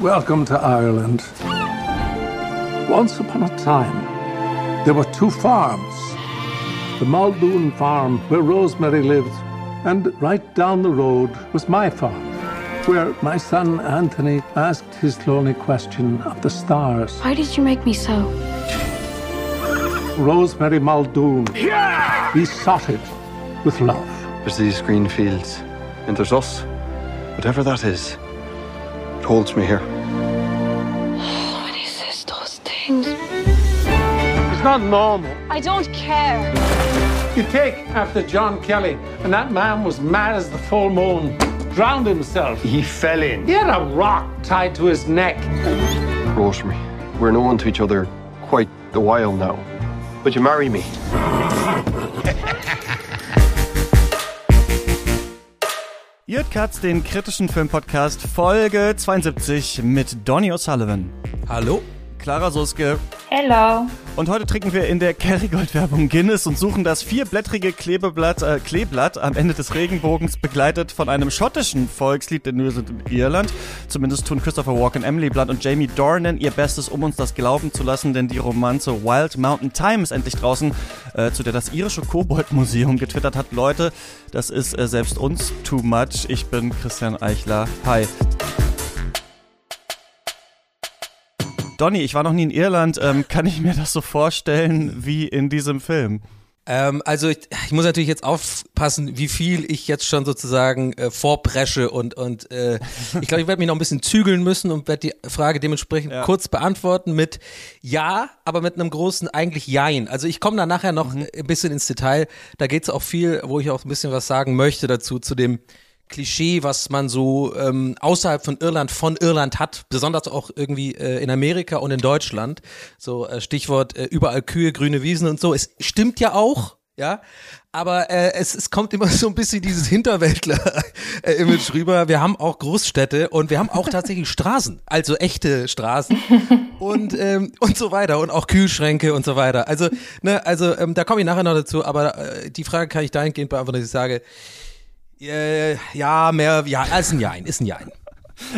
Welcome to Ireland. Once upon a time, there were two farms. The Muldoon farm, where Rosemary lived, and right down the road was my farm, where my son Anthony asked his lonely question of the stars. Why did you make me so? Rosemary Muldoon. Yeah! We sought it with love. There's these green fields, and there's us. Whatever that is, it holds me here. What is this, those things? It's not normal. I don't care. You take after John Kelly, and that man was mad as the full moon, drowned himself. He fell in. He had a rock tied to his neck. Rosemary, we're known to each other quite the while now. Would you marry me? Ihr Katz, den kritischen Filmpodcast Folge 72 mit Donny O'Sullivan. Hallo? Clara Suske. Hello. Und heute trinken wir in der Kerrygold-Werbung Guinness und suchen das vierblättrige Klebeblatt, äh, Kleeblatt am Ende des Regenbogens, begleitet von einem schottischen Volkslied, wir sind in Irland. Zumindest tun Christopher Walken, Emily Blunt und Jamie Dornan ihr Bestes, um uns das glauben zu lassen, denn die Romanze Wild Mountain Time ist endlich draußen, äh, zu der das irische Kobold-Museum getwittert hat. Leute, das ist äh, selbst uns too much. Ich bin Christian Eichler. Hi. Donny, ich war noch nie in Irland. Ähm, kann ich mir das so vorstellen wie in diesem Film? Ähm, also ich, ich muss natürlich jetzt aufpassen, wie viel ich jetzt schon sozusagen äh, vorpresche und und äh, ich glaube, ich werde mich noch ein bisschen zügeln müssen und werde die Frage dementsprechend Ja. kurz beantworten mit Ja, aber mit einem großen eigentlich Jein. Also ich komme da nachher noch Mhm. ein bisschen ins Detail. Da geht es auch viel, wo ich auch ein bisschen was sagen möchte dazu zu dem Klischee, was man so ähm, außerhalb von Irland von Irland hat, besonders auch irgendwie äh, in Amerika und in Deutschland. So äh, Stichwort äh, überall Kühe, grüne Wiesen und so. Es stimmt ja auch, ja, aber äh, es, es kommt immer so ein bisschen dieses Hinterwäldler-Image rüber. Wir haben auch Großstädte und wir haben auch tatsächlich Straßen, also echte Straßen und ähm, und so weiter und auch Kühlschränke und so weiter. Also ne, also ähm, da komme ich nachher noch dazu, aber äh, die Frage kann ich dahingehend beantworten, dass ich sage, äh, ja, mehr, ja, ist ein Jein, ist ein Jein.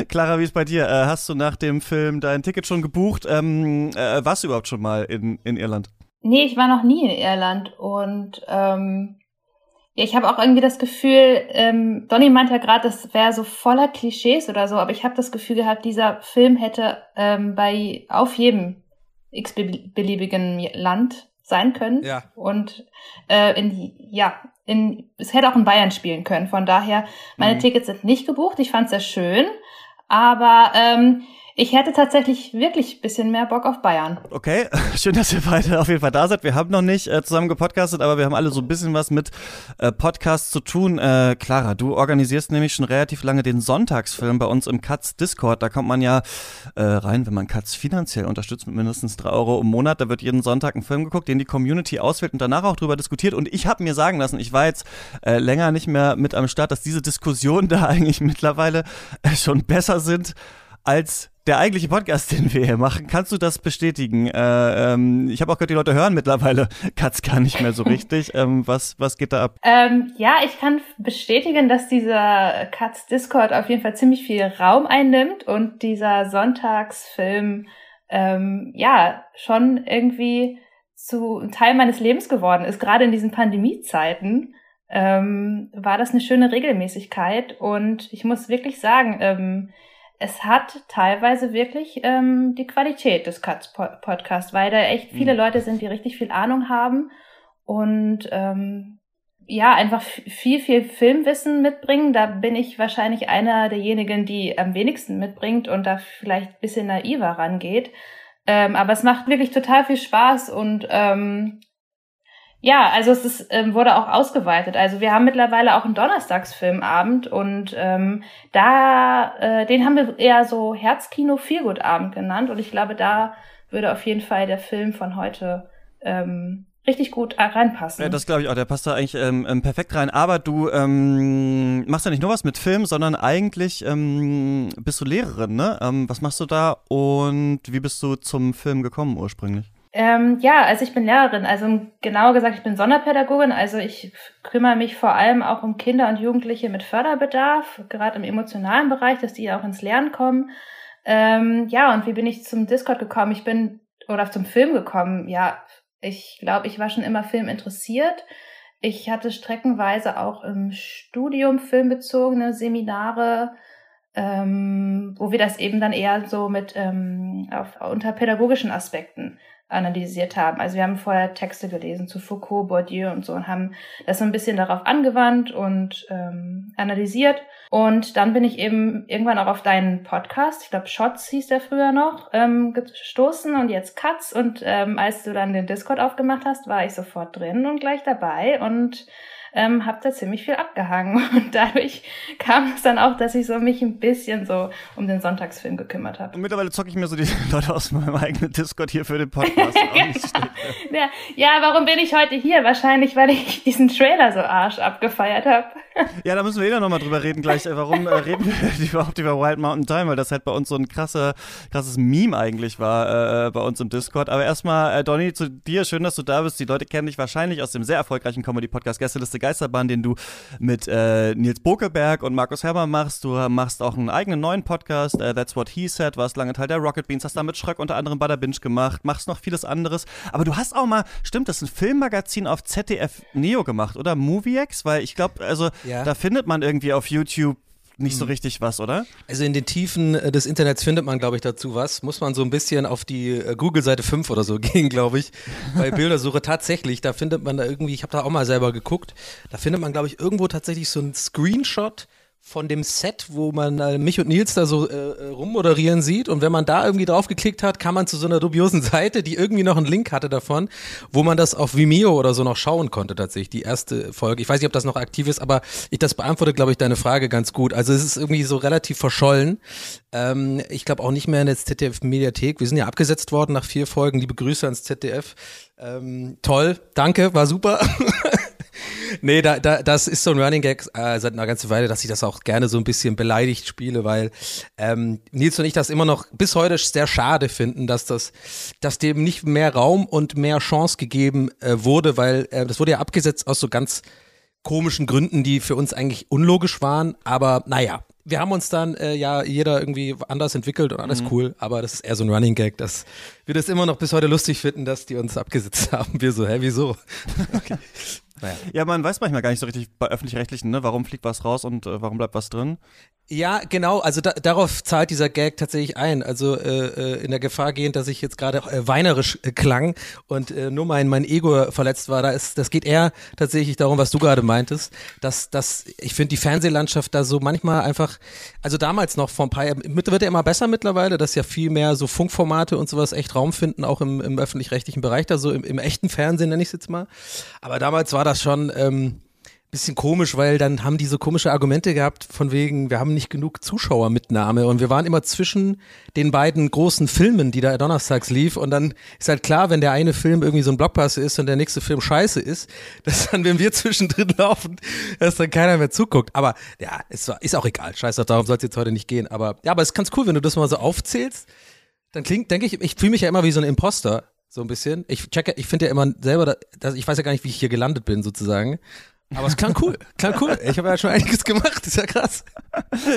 Clara, wie ist bei dir? Äh, hast du nach dem Film dein Ticket schon gebucht? Ähm, äh, warst du überhaupt schon mal in, in Irland? Nee, ich war noch nie in Irland und ähm, ja, ich habe auch irgendwie das Gefühl, ähm, Donny meint ja gerade, das wäre so voller Klischees oder so, aber ich habe das Gefühl gehabt, dieser Film hätte ähm, bei auf jedem x-beliebigen Land sein können. Ja. Und äh, in ja, in es hätte auch in Bayern spielen können. Von daher, meine Mhm. Tickets sind nicht gebucht. Ich fand es sehr schön, aber ähm, ich hätte tatsächlich wirklich ein bisschen mehr Bock auf Bayern. Okay, schön, dass ihr beide auf jeden Fall da seid. Wir haben noch nicht äh, zusammen gepodcastet, aber wir haben alle so ein bisschen was mit äh, Podcasts zu tun. Äh, Clara, du organisierst nämlich schon relativ lange den Sonntagsfilm bei uns im Katz Discord. Da kommt man ja äh, rein, wenn man Katz finanziell unterstützt mit mindestens drei Euro im Monat. Da wird jeden Sonntag ein Film geguckt, den die Community auswählt und danach auch drüber diskutiert. Und ich habe mir sagen lassen, ich war jetzt äh, länger nicht mehr mit am Start, dass diese Diskussionen da eigentlich mittlerweile äh, schon besser sind als der eigentliche Podcast, den wir hier machen. Kannst du das bestätigen? Äh, ähm, ich habe auch gehört, die Leute hören mittlerweile Katz gar nicht mehr so richtig. Ähm, was, was geht da ab? Ähm, ja, ich kann bestätigen, dass dieser Katz Discord auf jeden Fall ziemlich viel Raum einnimmt und dieser Sonntagsfilm ähm, ja schon irgendwie zu einem Teil meines Lebens geworden ist. Gerade in diesen Pandemiezeiten ähm, war das eine schöne Regelmäßigkeit und ich muss wirklich sagen, ähm, es hat teilweise wirklich ähm, die Qualität des Katz Podcast, weil da echt viele Mhm. Leute sind, die richtig viel Ahnung haben und ähm, ja, einfach viel, viel Filmwissen mitbringen. Da bin ich wahrscheinlich einer derjenigen, die am wenigsten mitbringt und da vielleicht ein bisschen naiver rangeht. Ähm, aber es macht wirklich total viel Spaß und ähm, ja, also es ist, ähm, wurde auch ausgeweitet. Also wir haben mittlerweile auch einen Donnerstagsfilmabend und ähm, da, äh, den haben wir eher so Herzkino Feelgood-Abend genannt und ich glaube, da würde auf jeden Fall der Film von heute ähm, richtig gut reinpassen. Ja, das glaube ich auch. Der passt da eigentlich ähm, ähm, perfekt rein. Aber du ähm, machst ja nicht nur was mit Film, sondern eigentlich ähm, bist du Lehrerin, ne? Ähm, was machst du da und wie bist du zum Film gekommen ursprünglich? Ähm, ja, also ich bin Lehrerin, also genauer gesagt, ich bin Sonderpädagogin, also ich kümmere mich vor allem auch um Kinder und Jugendliche mit Förderbedarf, gerade im emotionalen Bereich, dass die auch ins Lernen kommen. Ähm, ja, und wie bin ich zum Discord gekommen? Ich bin, oder zum Film gekommen. Ja, ich glaube, ich war schon immer Film interessiert. Ich hatte streckenweise auch im Studium filmbezogene Seminare, ähm, wo wir das eben dann eher so mit ähm, auf, unter pädagogischen Aspekten analysiert haben. Also wir haben vorher Texte gelesen zu Foucault, Bourdieu und so und haben das so ein bisschen darauf angewandt und ähm, analysiert. Und dann bin ich eben irgendwann auch auf deinen Podcast, ich glaube Shots hieß der früher noch, ähm, gestoßen und jetzt Cuts. Und ähm, als du dann den Discord aufgemacht hast, war ich sofort drin und gleich dabei und ähm, habe da ziemlich viel abgehangen. Und dadurch kam es dann auch, dass ich so mich ein bisschen so um den Sonntagsfilm gekümmert habe. Und mittlerweile zocke ich mir so die Leute aus meinem eigenen Discord hier für den Podcast. ja, ja, warum bin ich heute hier? Wahrscheinlich, weil ich diesen Trailer so arsch abgefeiert habe. ja, da müssen wir eh noch drüber reden gleich. Warum äh, reden wir überhaupt über Wild Mountain Time? Weil das halt bei uns so ein krasse, krasses Meme eigentlich war äh, bei uns im Discord. Aber erstmal, äh, Donny, zu dir. Schön, dass du da bist. Die Leute kennen dich wahrscheinlich aus dem sehr erfolgreichen Comedy-Podcast Gästeliste Geisterbahn, den du mit äh, Nils Bokeberg und Markus Herrmann machst. Du machst auch einen eigenen neuen Podcast, äh, That's What He Said, warst lange Teil der Rocket Beans, hast da mit Schröck unter anderem Butter Binge gemacht, machst noch vieles anderes. Aber du hast auch mal, stimmt, das ist ein Filmmagazin auf ZDF Neo gemacht, oder? MovieX? Weil ich glaube, also ja. da findet man irgendwie auf YouTube nicht so hm. richtig was, oder? Also in den Tiefen äh, des Internets findet man, glaube ich, dazu was. Muss man so ein bisschen auf die äh, Google-Seite 5 oder so gehen, glaube ich. Bei Bildersuche tatsächlich, da findet man da irgendwie, ich habe da auch mal selber geguckt, da findet man, glaube ich, irgendwo tatsächlich so einen Screenshot von dem Set, wo man äh, mich und Nils da so äh, äh, rummoderieren sieht. Und wenn man da irgendwie draufgeklickt hat, kam man zu so einer dubiosen Seite, die irgendwie noch einen Link hatte davon, wo man das auf Vimeo oder so noch schauen konnte, tatsächlich, die erste Folge. Ich weiß nicht, ob das noch aktiv ist, aber ich das beantwortet, glaube ich, deine Frage ganz gut. Also es ist irgendwie so relativ verschollen. Ähm, ich glaube auch nicht mehr in der ZDF-Mediathek. Wir sind ja abgesetzt worden nach vier Folgen. Liebe Grüße ans ZDF. Ähm, toll, danke, war super. nee, da, da, das ist so ein Running Gag äh, seit einer ganzen Weile, dass ich das auch gerne so ein bisschen beleidigt spiele, weil ähm, Nils und ich das immer noch bis heute sehr schade finden, dass das, dass dem nicht mehr Raum und mehr Chance gegeben äh, wurde, weil äh, das wurde ja abgesetzt aus so ganz komischen Gründen, die für uns eigentlich unlogisch waren, aber naja, wir haben uns dann äh, ja jeder irgendwie anders entwickelt und alles mhm. cool, aber das ist eher so ein Running Gag, dass wir das immer noch bis heute lustig finden, dass die uns abgesetzt haben. Wir so, hä, wieso? Okay. Naja. Ja, man weiß manchmal gar nicht so richtig bei öffentlich-rechtlichen, ne? warum fliegt was raus und äh, warum bleibt was drin. Ja, genau. Also da, darauf zahlt dieser Gag tatsächlich ein. Also äh, äh in der Gefahr gehend, dass ich jetzt gerade äh, weinerisch äh, klang und äh, nur mein mein Ego verletzt war. Da ist, das geht eher tatsächlich darum, was du gerade meintest, dass dass ich finde die Fernsehlandschaft da so manchmal einfach, also damals noch vor ein paar Jahren, wird ja immer besser mittlerweile, dass ja viel mehr so Funkformate und sowas echt Raum finden, auch im, im öffentlich-rechtlichen Bereich, da so im, im echten Fernsehen nenne ich es jetzt mal. Aber damals war das schon ähm, bisschen komisch, weil dann haben die so komische Argumente gehabt von wegen, wir haben nicht genug Zuschauermitnahme. Und wir waren immer zwischen den beiden großen Filmen, die da donnerstags lief. Und dann ist halt klar, wenn der eine Film irgendwie so ein Blockbuster ist und der nächste Film scheiße ist, dass dann, wenn wir zwischendrin laufen, dass dann keiner mehr zuguckt. Aber ja, ist, ist auch egal, scheiße, darum soll es jetzt heute nicht gehen. Aber ja, aber es ist ganz cool, wenn du das mal so aufzählst, dann klingt, denke ich, ich fühle mich ja immer wie so ein Imposter, so ein bisschen. Ich checke, ich finde ja immer selber, dass, ich weiß ja gar nicht, wie ich hier gelandet bin, sozusagen. Aber es klang cool, klang cool. Ich habe ja schon einiges gemacht, ist ja krass.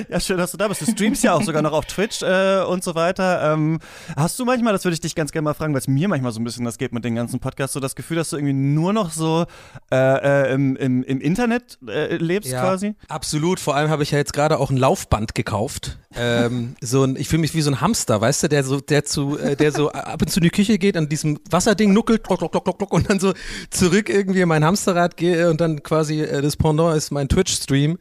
Ja, schön, dass du da bist. Du streamst ja auch sogar noch auf Twitch äh, und so weiter. Ähm, hast du manchmal, das würde ich dich ganz gerne mal fragen, weil es mir manchmal so ein bisschen das geht mit den ganzen Podcasts, so das Gefühl, dass du irgendwie nur noch so äh, äh, im, im, im Internet äh, lebst ja, quasi? Absolut. Vor allem habe ich ja jetzt gerade auch ein Laufband gekauft. Ähm, so ein, ich fühle mich wie so ein Hamster, weißt du, der so, der zu, äh, der so ab und zu in die Küche geht, an diesem Wasserding nuckelt, klock, klock, klock, klock, und dann so zurück irgendwie in mein Hamsterrad gehe und dann quasi quasi äh, das Pendant ist mein Twitch-Stream.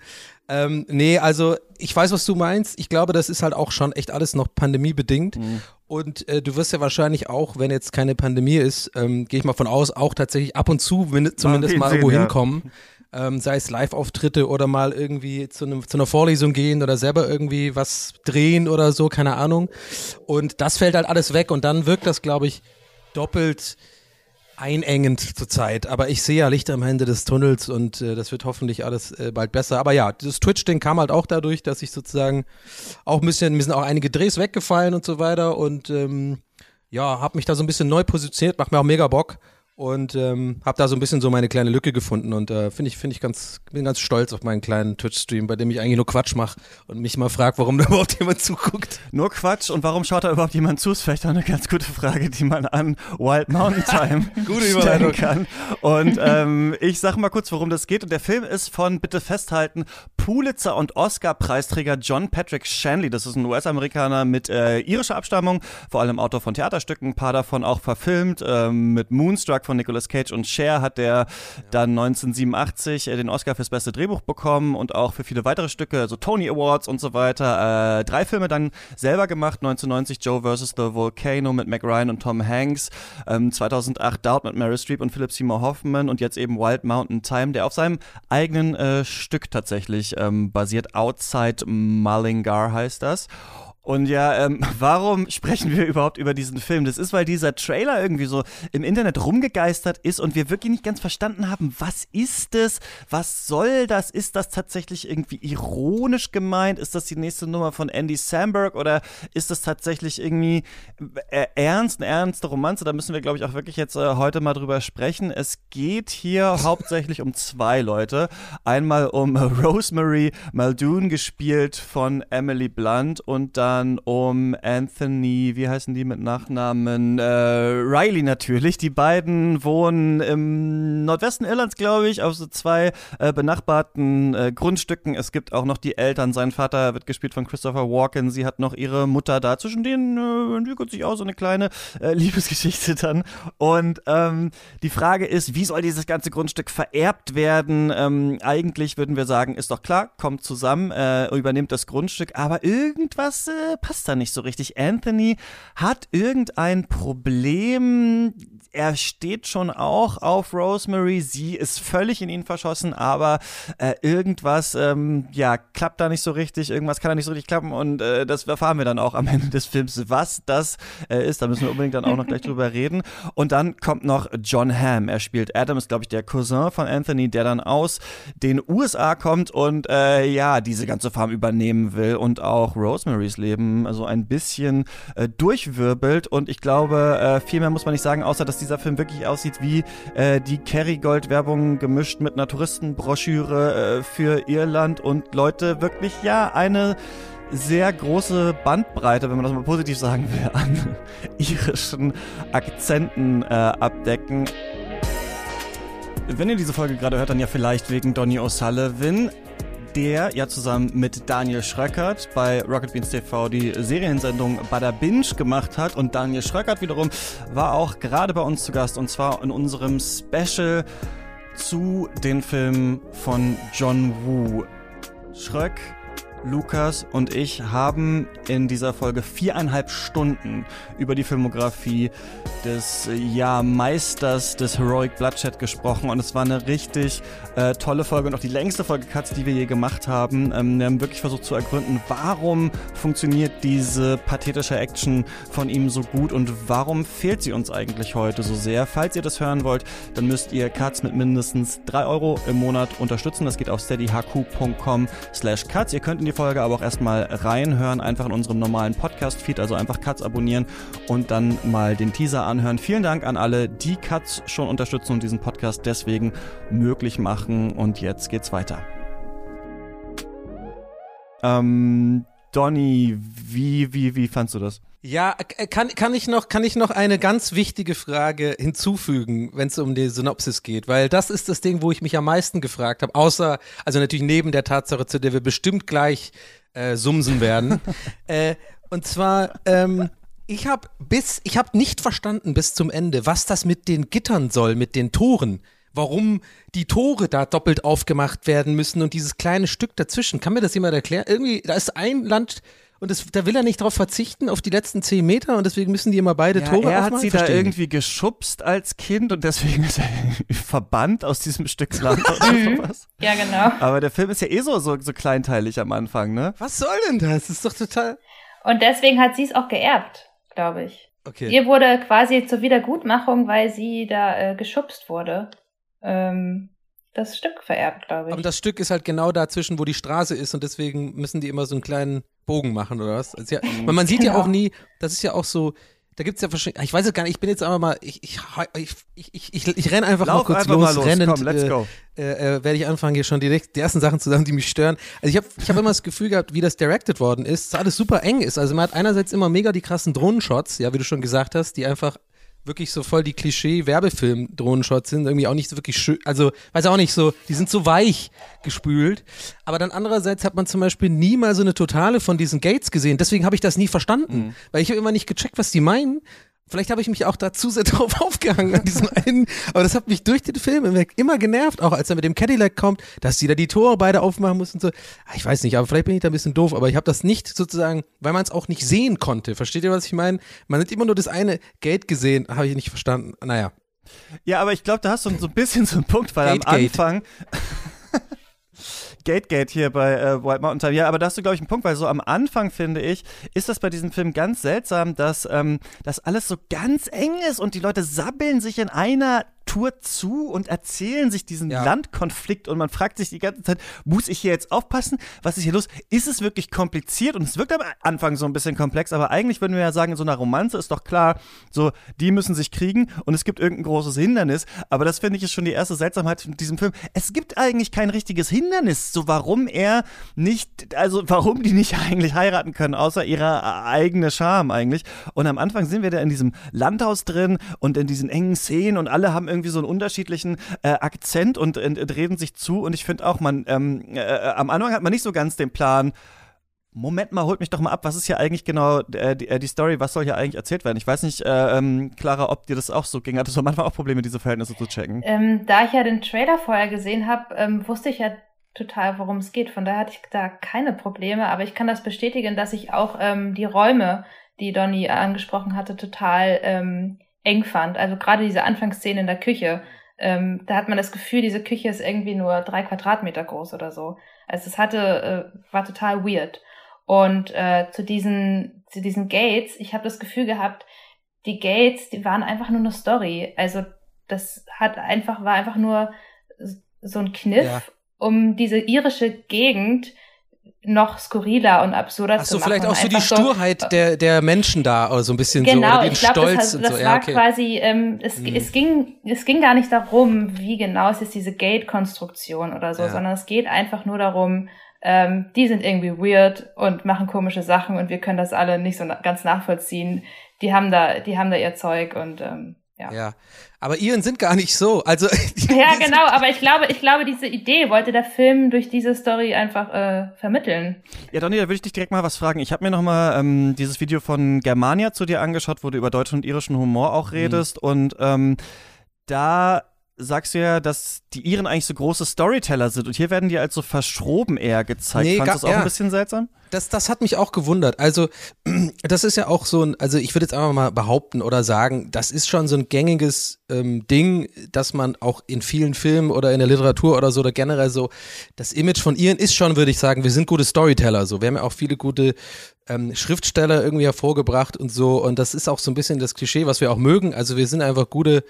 Ähm, nee, also ich weiß, was du meinst. Ich glaube, das ist halt auch schon echt alles noch pandemiebedingt. Mhm. Und äh, du wirst ja wahrscheinlich auch, wenn jetzt keine Pandemie ist, ähm, gehe ich mal von aus, auch tatsächlich ab und zu zumindest mal irgendwo ja. hinkommen. Ähm, sei es Live-Auftritte oder mal irgendwie zu, ne, zu einer Vorlesung gehen oder selber irgendwie was drehen oder so, keine Ahnung. Und das fällt halt alles weg und dann wirkt das, glaube ich, doppelt einengend zurzeit, aber ich sehe ja Lichter am Ende des Tunnels und äh, das wird hoffentlich alles äh, bald besser. Aber ja, das Twitch-Ding kam halt auch dadurch, dass ich sozusagen auch ein bisschen, mir sind auch einige Drehs weggefallen und so weiter und ähm, ja, habe mich da so ein bisschen neu positioniert, macht mir auch mega Bock und ähm, habe da so ein bisschen so meine kleine Lücke gefunden und äh, finde ich finde ich ganz bin ganz stolz auf meinen kleinen Twitch-Stream, bei dem ich eigentlich nur Quatsch mache und mich mal frage, warum da überhaupt jemand zuguckt. Nur Quatsch und warum schaut da überhaupt jemand zu? Ist vielleicht auch eine ganz gute Frage, die man an Wild Mountain Time stellen kann. Und ähm, ich sage mal kurz, worum das geht. Und der Film ist von bitte festhalten Pulitzer und Oscar-Preisträger John Patrick Shanley. Das ist ein US-Amerikaner mit äh, irischer Abstammung, vor allem Autor von Theaterstücken, ein paar davon auch verfilmt ähm, mit Moonstruck von Nicolas Cage und Cher hat der dann 1987 äh, den Oscar fürs beste Drehbuch bekommen und auch für viele weitere Stücke, also Tony Awards und so weiter. Äh, drei Filme dann selber gemacht, 1990 Joe vs. The Volcano mit Mac Ryan und Tom Hanks, ähm, 2008 Doubt mit Mary Streep und Philip Seymour Hoffman und jetzt eben Wild Mountain Time, der auf seinem eigenen äh, Stück tatsächlich ähm, basiert. Outside Mullingar heißt das. Und ja, ähm, warum sprechen wir überhaupt über diesen Film? Das ist, weil dieser Trailer irgendwie so im Internet rumgegeistert ist und wir wirklich nicht ganz verstanden haben, was ist das? Was soll das? Ist das tatsächlich irgendwie ironisch gemeint? Ist das die nächste Nummer von Andy Samberg oder ist das tatsächlich irgendwie äh, ernst, eine ernste Romanze? Da müssen wir, glaube ich, auch wirklich jetzt äh, heute mal drüber sprechen. Es geht hier hauptsächlich um zwei Leute. Einmal um Rosemary Muldoon, gespielt von Emily Blunt und dann dann um Anthony, wie heißen die mit Nachnamen? Äh, Riley natürlich. Die beiden wohnen im Nordwesten Irlands, glaube ich, auf so zwei äh, benachbarten äh, Grundstücken. Es gibt auch noch die Eltern. Sein Vater wird gespielt von Christopher Walken. Sie hat noch ihre Mutter da. Zwischen denen äh, entwickelt sich auch so eine kleine äh, Liebesgeschichte dann. Und ähm, die Frage ist, wie soll dieses ganze Grundstück vererbt werden? Ähm, eigentlich würden wir sagen, ist doch klar, kommt zusammen, äh, übernimmt das Grundstück, aber irgendwas äh, passt da nicht so richtig. Anthony hat irgendein Problem. Er steht schon auch auf Rosemary. Sie ist völlig in ihn verschossen, aber äh, irgendwas, ähm, ja, klappt da nicht so richtig. Irgendwas kann da nicht so richtig klappen und äh, das erfahren wir dann auch am Ende des Films, was das äh, ist. Da müssen wir unbedingt dann auch noch gleich drüber reden. Und dann kommt noch John Hamm. Er spielt Adam, ist glaube ich der Cousin von Anthony, der dann aus den USA kommt und äh, ja, diese ganze Farm übernehmen will und auch Rosemarys Leben eben so ein bisschen äh, durchwirbelt. Und ich glaube, äh, viel mehr muss man nicht sagen, außer dass dieser Film wirklich aussieht wie äh, die Kerrygold-Werbung gemischt mit einer Touristenbroschüre äh, für Irland und Leute wirklich, ja, eine sehr große Bandbreite, wenn man das mal positiv sagen will, an irischen Akzenten äh, abdecken. Wenn ihr diese Folge gerade hört, dann ja vielleicht wegen Donny O'Sullivan der ja zusammen mit Daniel Schröckert bei Rocket Beans TV die Seriensendung Bada Binge gemacht hat. Und Daniel Schröckert wiederum war auch gerade bei uns zu Gast und zwar in unserem Special zu den Filmen von John Woo. Schröck Lukas und ich haben in dieser Folge viereinhalb Stunden über die Filmografie des ja, Meisters des Heroic Bloodshed gesprochen und es war eine richtig äh, tolle Folge und auch die längste Folge Cuts, die wir je gemacht haben. Ähm, wir haben wirklich versucht zu ergründen, warum funktioniert diese pathetische Action von ihm so gut und warum fehlt sie uns eigentlich heute so sehr. Falls ihr das hören wollt, dann müsst ihr Cuts mit mindestens drei Euro im Monat unterstützen. Das geht auf steadyhq.com slash cuts. Ihr könnt in die Folge aber auch erstmal reinhören, einfach in unserem normalen Podcast-Feed, also einfach Cuts abonnieren und dann mal den Teaser anhören. Vielen Dank an alle, die Cuts schon unterstützen und diesen Podcast deswegen möglich machen. Und jetzt geht's weiter. Ähm, Donny, wie, wie, wie fandst du das? Ja, kann, kann, ich noch, kann ich noch eine ganz wichtige Frage hinzufügen, wenn es um die Synopsis geht? Weil das ist das Ding, wo ich mich am meisten gefragt habe, außer, also natürlich neben der Tatsache, zu der wir bestimmt gleich äh, sumsen werden. äh, und zwar, ähm, ich habe bis, ich habe nicht verstanden bis zum Ende, was das mit den Gittern soll, mit den Toren warum die Tore da doppelt aufgemacht werden müssen und dieses kleine Stück dazwischen. Kann mir das jemand erklären? Irgendwie, da ist ein Land, und das, da will er nicht drauf verzichten, auf die letzten zehn Meter und deswegen müssen die immer beide ja, Tore Er aufmachen? hat sie Verstehen. da irgendwie geschubst als Kind und deswegen ist er verbannt aus diesem Stück Land oder Mhm. sowas. Ja, genau. Aber der Film ist ja eh so, so, so kleinteilig am Anfang, ne? Was soll denn das? Das ist doch total. Und deswegen hat sie es auch geerbt, glaube ich. Okay. Ihr wurde quasi zur Wiedergutmachung, weil sie da äh, geschubst wurde, ähm, das Stück vererbt, glaube ich. Aber das Stück ist halt genau dazwischen, wo die Straße ist und deswegen müssen die immer so einen kleinen Bogen machen oder was? Also ja, weil man sieht ja Genau. auch nie, das ist ja auch so, da gibt's ja verschiedene, ich weiß es gar nicht, ich bin jetzt einfach mal, ich, ich, ich, ich, ich, ich renne einfach Lauf mal kurz einfach los, mal los. rennend, Komm, let's äh, go. äh, äh, werde ich anfangen, hier schon direkt die ersten Sachen zu sagen, die mich stören. Also ich habe ich hab immer das Gefühl gehabt, wie das directed worden ist, dass alles super eng ist. Also man hat einerseits immer mega die krassen Drohnenshots, ja, wie du schon gesagt hast, die einfach wirklich so voll die Klischee-Werbefilm-Drohnenshots sind, irgendwie auch nicht so wirklich schön, also weiß auch nicht so, die sind so weich gespült. Aber dann andererseits hat man zum Beispiel nie mal so eine Totale von diesen Gates gesehen. Deswegen habe ich das nie verstanden, weil ich habe immer nicht gecheckt, was die meinen. Vielleicht habe ich mich auch da zu sehr drauf aufgehangen an diesem einen, aber das hat mich durch den Film hinweg immer genervt, auch als er mit dem Cadillac kommt, dass die da die Tore beide aufmachen mussten und so. Ah, Ich weiß nicht, aber vielleicht bin ich da ein bisschen doof, aber ich habe das nicht sozusagen, weil man es auch nicht sehen konnte. Versteht ihr, was ich meine? Man hat immer nur das eine Gate gesehen, habe ich nicht verstanden. Naja. Ja, aber ich glaube, da hast du so ein bisschen so einen Punkt, weil Gate, am. Anfang. Gate Gate hier bei äh, White Mountain Time. Ja, aber da hast du, glaube ich, einen Punkt, weil so am Anfang, finde ich, ist das bei diesem Film ganz seltsam, dass ähm, das alles so ganz eng ist und die Leute sabbeln sich in einer Tour zu und erzählen sich diesen Ja. Landkonflikt und man fragt sich die ganze Zeit, muss ich hier jetzt aufpassen? Was ist hier los? Ist es wirklich kompliziert? Und es wirkt am Anfang so ein bisschen komplex, aber eigentlich würden wir ja sagen, in so einer Romanze ist doch klar, so, die müssen sich kriegen und es gibt irgendein großes Hindernis. Aber das finde ich ist schon die erste Seltsamheit von diesem Film. Es gibt eigentlich kein richtiges Hindernis, so warum er nicht, also warum die nicht eigentlich heiraten können, außer ihrer eigene Scham eigentlich. Und am Anfang sind wir da in diesem Landhaus drin und in diesen engen Szenen und alle haben irgendwie so einen unterschiedlichen äh, Akzent und, und, und reden sich zu. Und ich finde auch, man, ähm, äh, am Anfang hat man nicht so ganz den Plan, Moment mal, holt mich doch mal ab, was ist hier eigentlich genau äh, die, äh, die Story, was soll hier eigentlich erzählt werden? Ich weiß nicht, äh, ähm, Clara, ob dir das auch so ging. Hattest du am Anfang auch Probleme, diese Verhältnisse zu checken? Ähm, da ich ja den Trailer vorher gesehen habe, ähm, wusste ich ja total, worum es geht. Von daher hatte ich da keine Probleme. Aber ich kann das bestätigen, dass ich auch ähm, die Räume, die Donny angesprochen hatte, total ähm, eng fand. Also gerade diese Anfangsszene in der Küche. Ähm, da hat man das Gefühl, diese Küche ist irgendwie nur drei Quadratmeter groß oder so. Also es hatte, äh, war total weird. Und äh, zu diesen, zu diesen Gates, ich habe das Gefühl gehabt, die Gates, die waren einfach nur eine Story. Also das hat einfach, war einfach nur so ein Kniff, Ja. um diese irische Gegend noch skurriler und absurder Ach zu so, machen. vielleicht auch so die Sturheit der, der Menschen da, oder so ein bisschen so, Genau, oder den ich glaube, Stolz das, und hat, so. das Ja, war okay. quasi, ähm, es, Mhm. es, ging, es ging gar nicht darum, wie genau es ist diese Gate-Konstruktion oder so, Ja. sondern es geht einfach nur darum, ähm, die sind irgendwie weird und machen komische Sachen und wir können das alle nicht so na ganz nachvollziehen. Die haben da, die haben da ihr Zeug und ähm, ja. Ja. Aber Iren sind gar nicht so. Also, Ja, genau, aber ich glaube, ich glaube, diese Idee wollte der Film durch diese Story einfach äh, vermitteln. Ja, Donny, da würde ich dich direkt mal was fragen. Ich habe mir noch mal ähm, dieses Video von Germania zu dir angeschaut, wo du über deutschen und irischen Humor auch redest. Und ähm, da sagst du ja, dass die Iren eigentlich so große Storyteller sind. Und hier werden die als so verschroben eher gezeigt. Nee, Fandest du das auch ja. ein bisschen seltsam? Das, das hat mich auch gewundert. Also, das ist ja auch so ein, also ich würde jetzt einfach mal behaupten oder sagen, das ist schon so ein gängiges ähm, Ding, dass man auch in vielen Filmen oder in der Literatur oder so oder generell so, das Image von Iren ist schon, würde ich sagen, wir sind gute Storyteller. So, wir haben ja auch viele gute ähm, Schriftsteller irgendwie hervorgebracht und so. Und das ist auch so ein bisschen das Klischee, was wir auch mögen. Also wir sind einfach gute,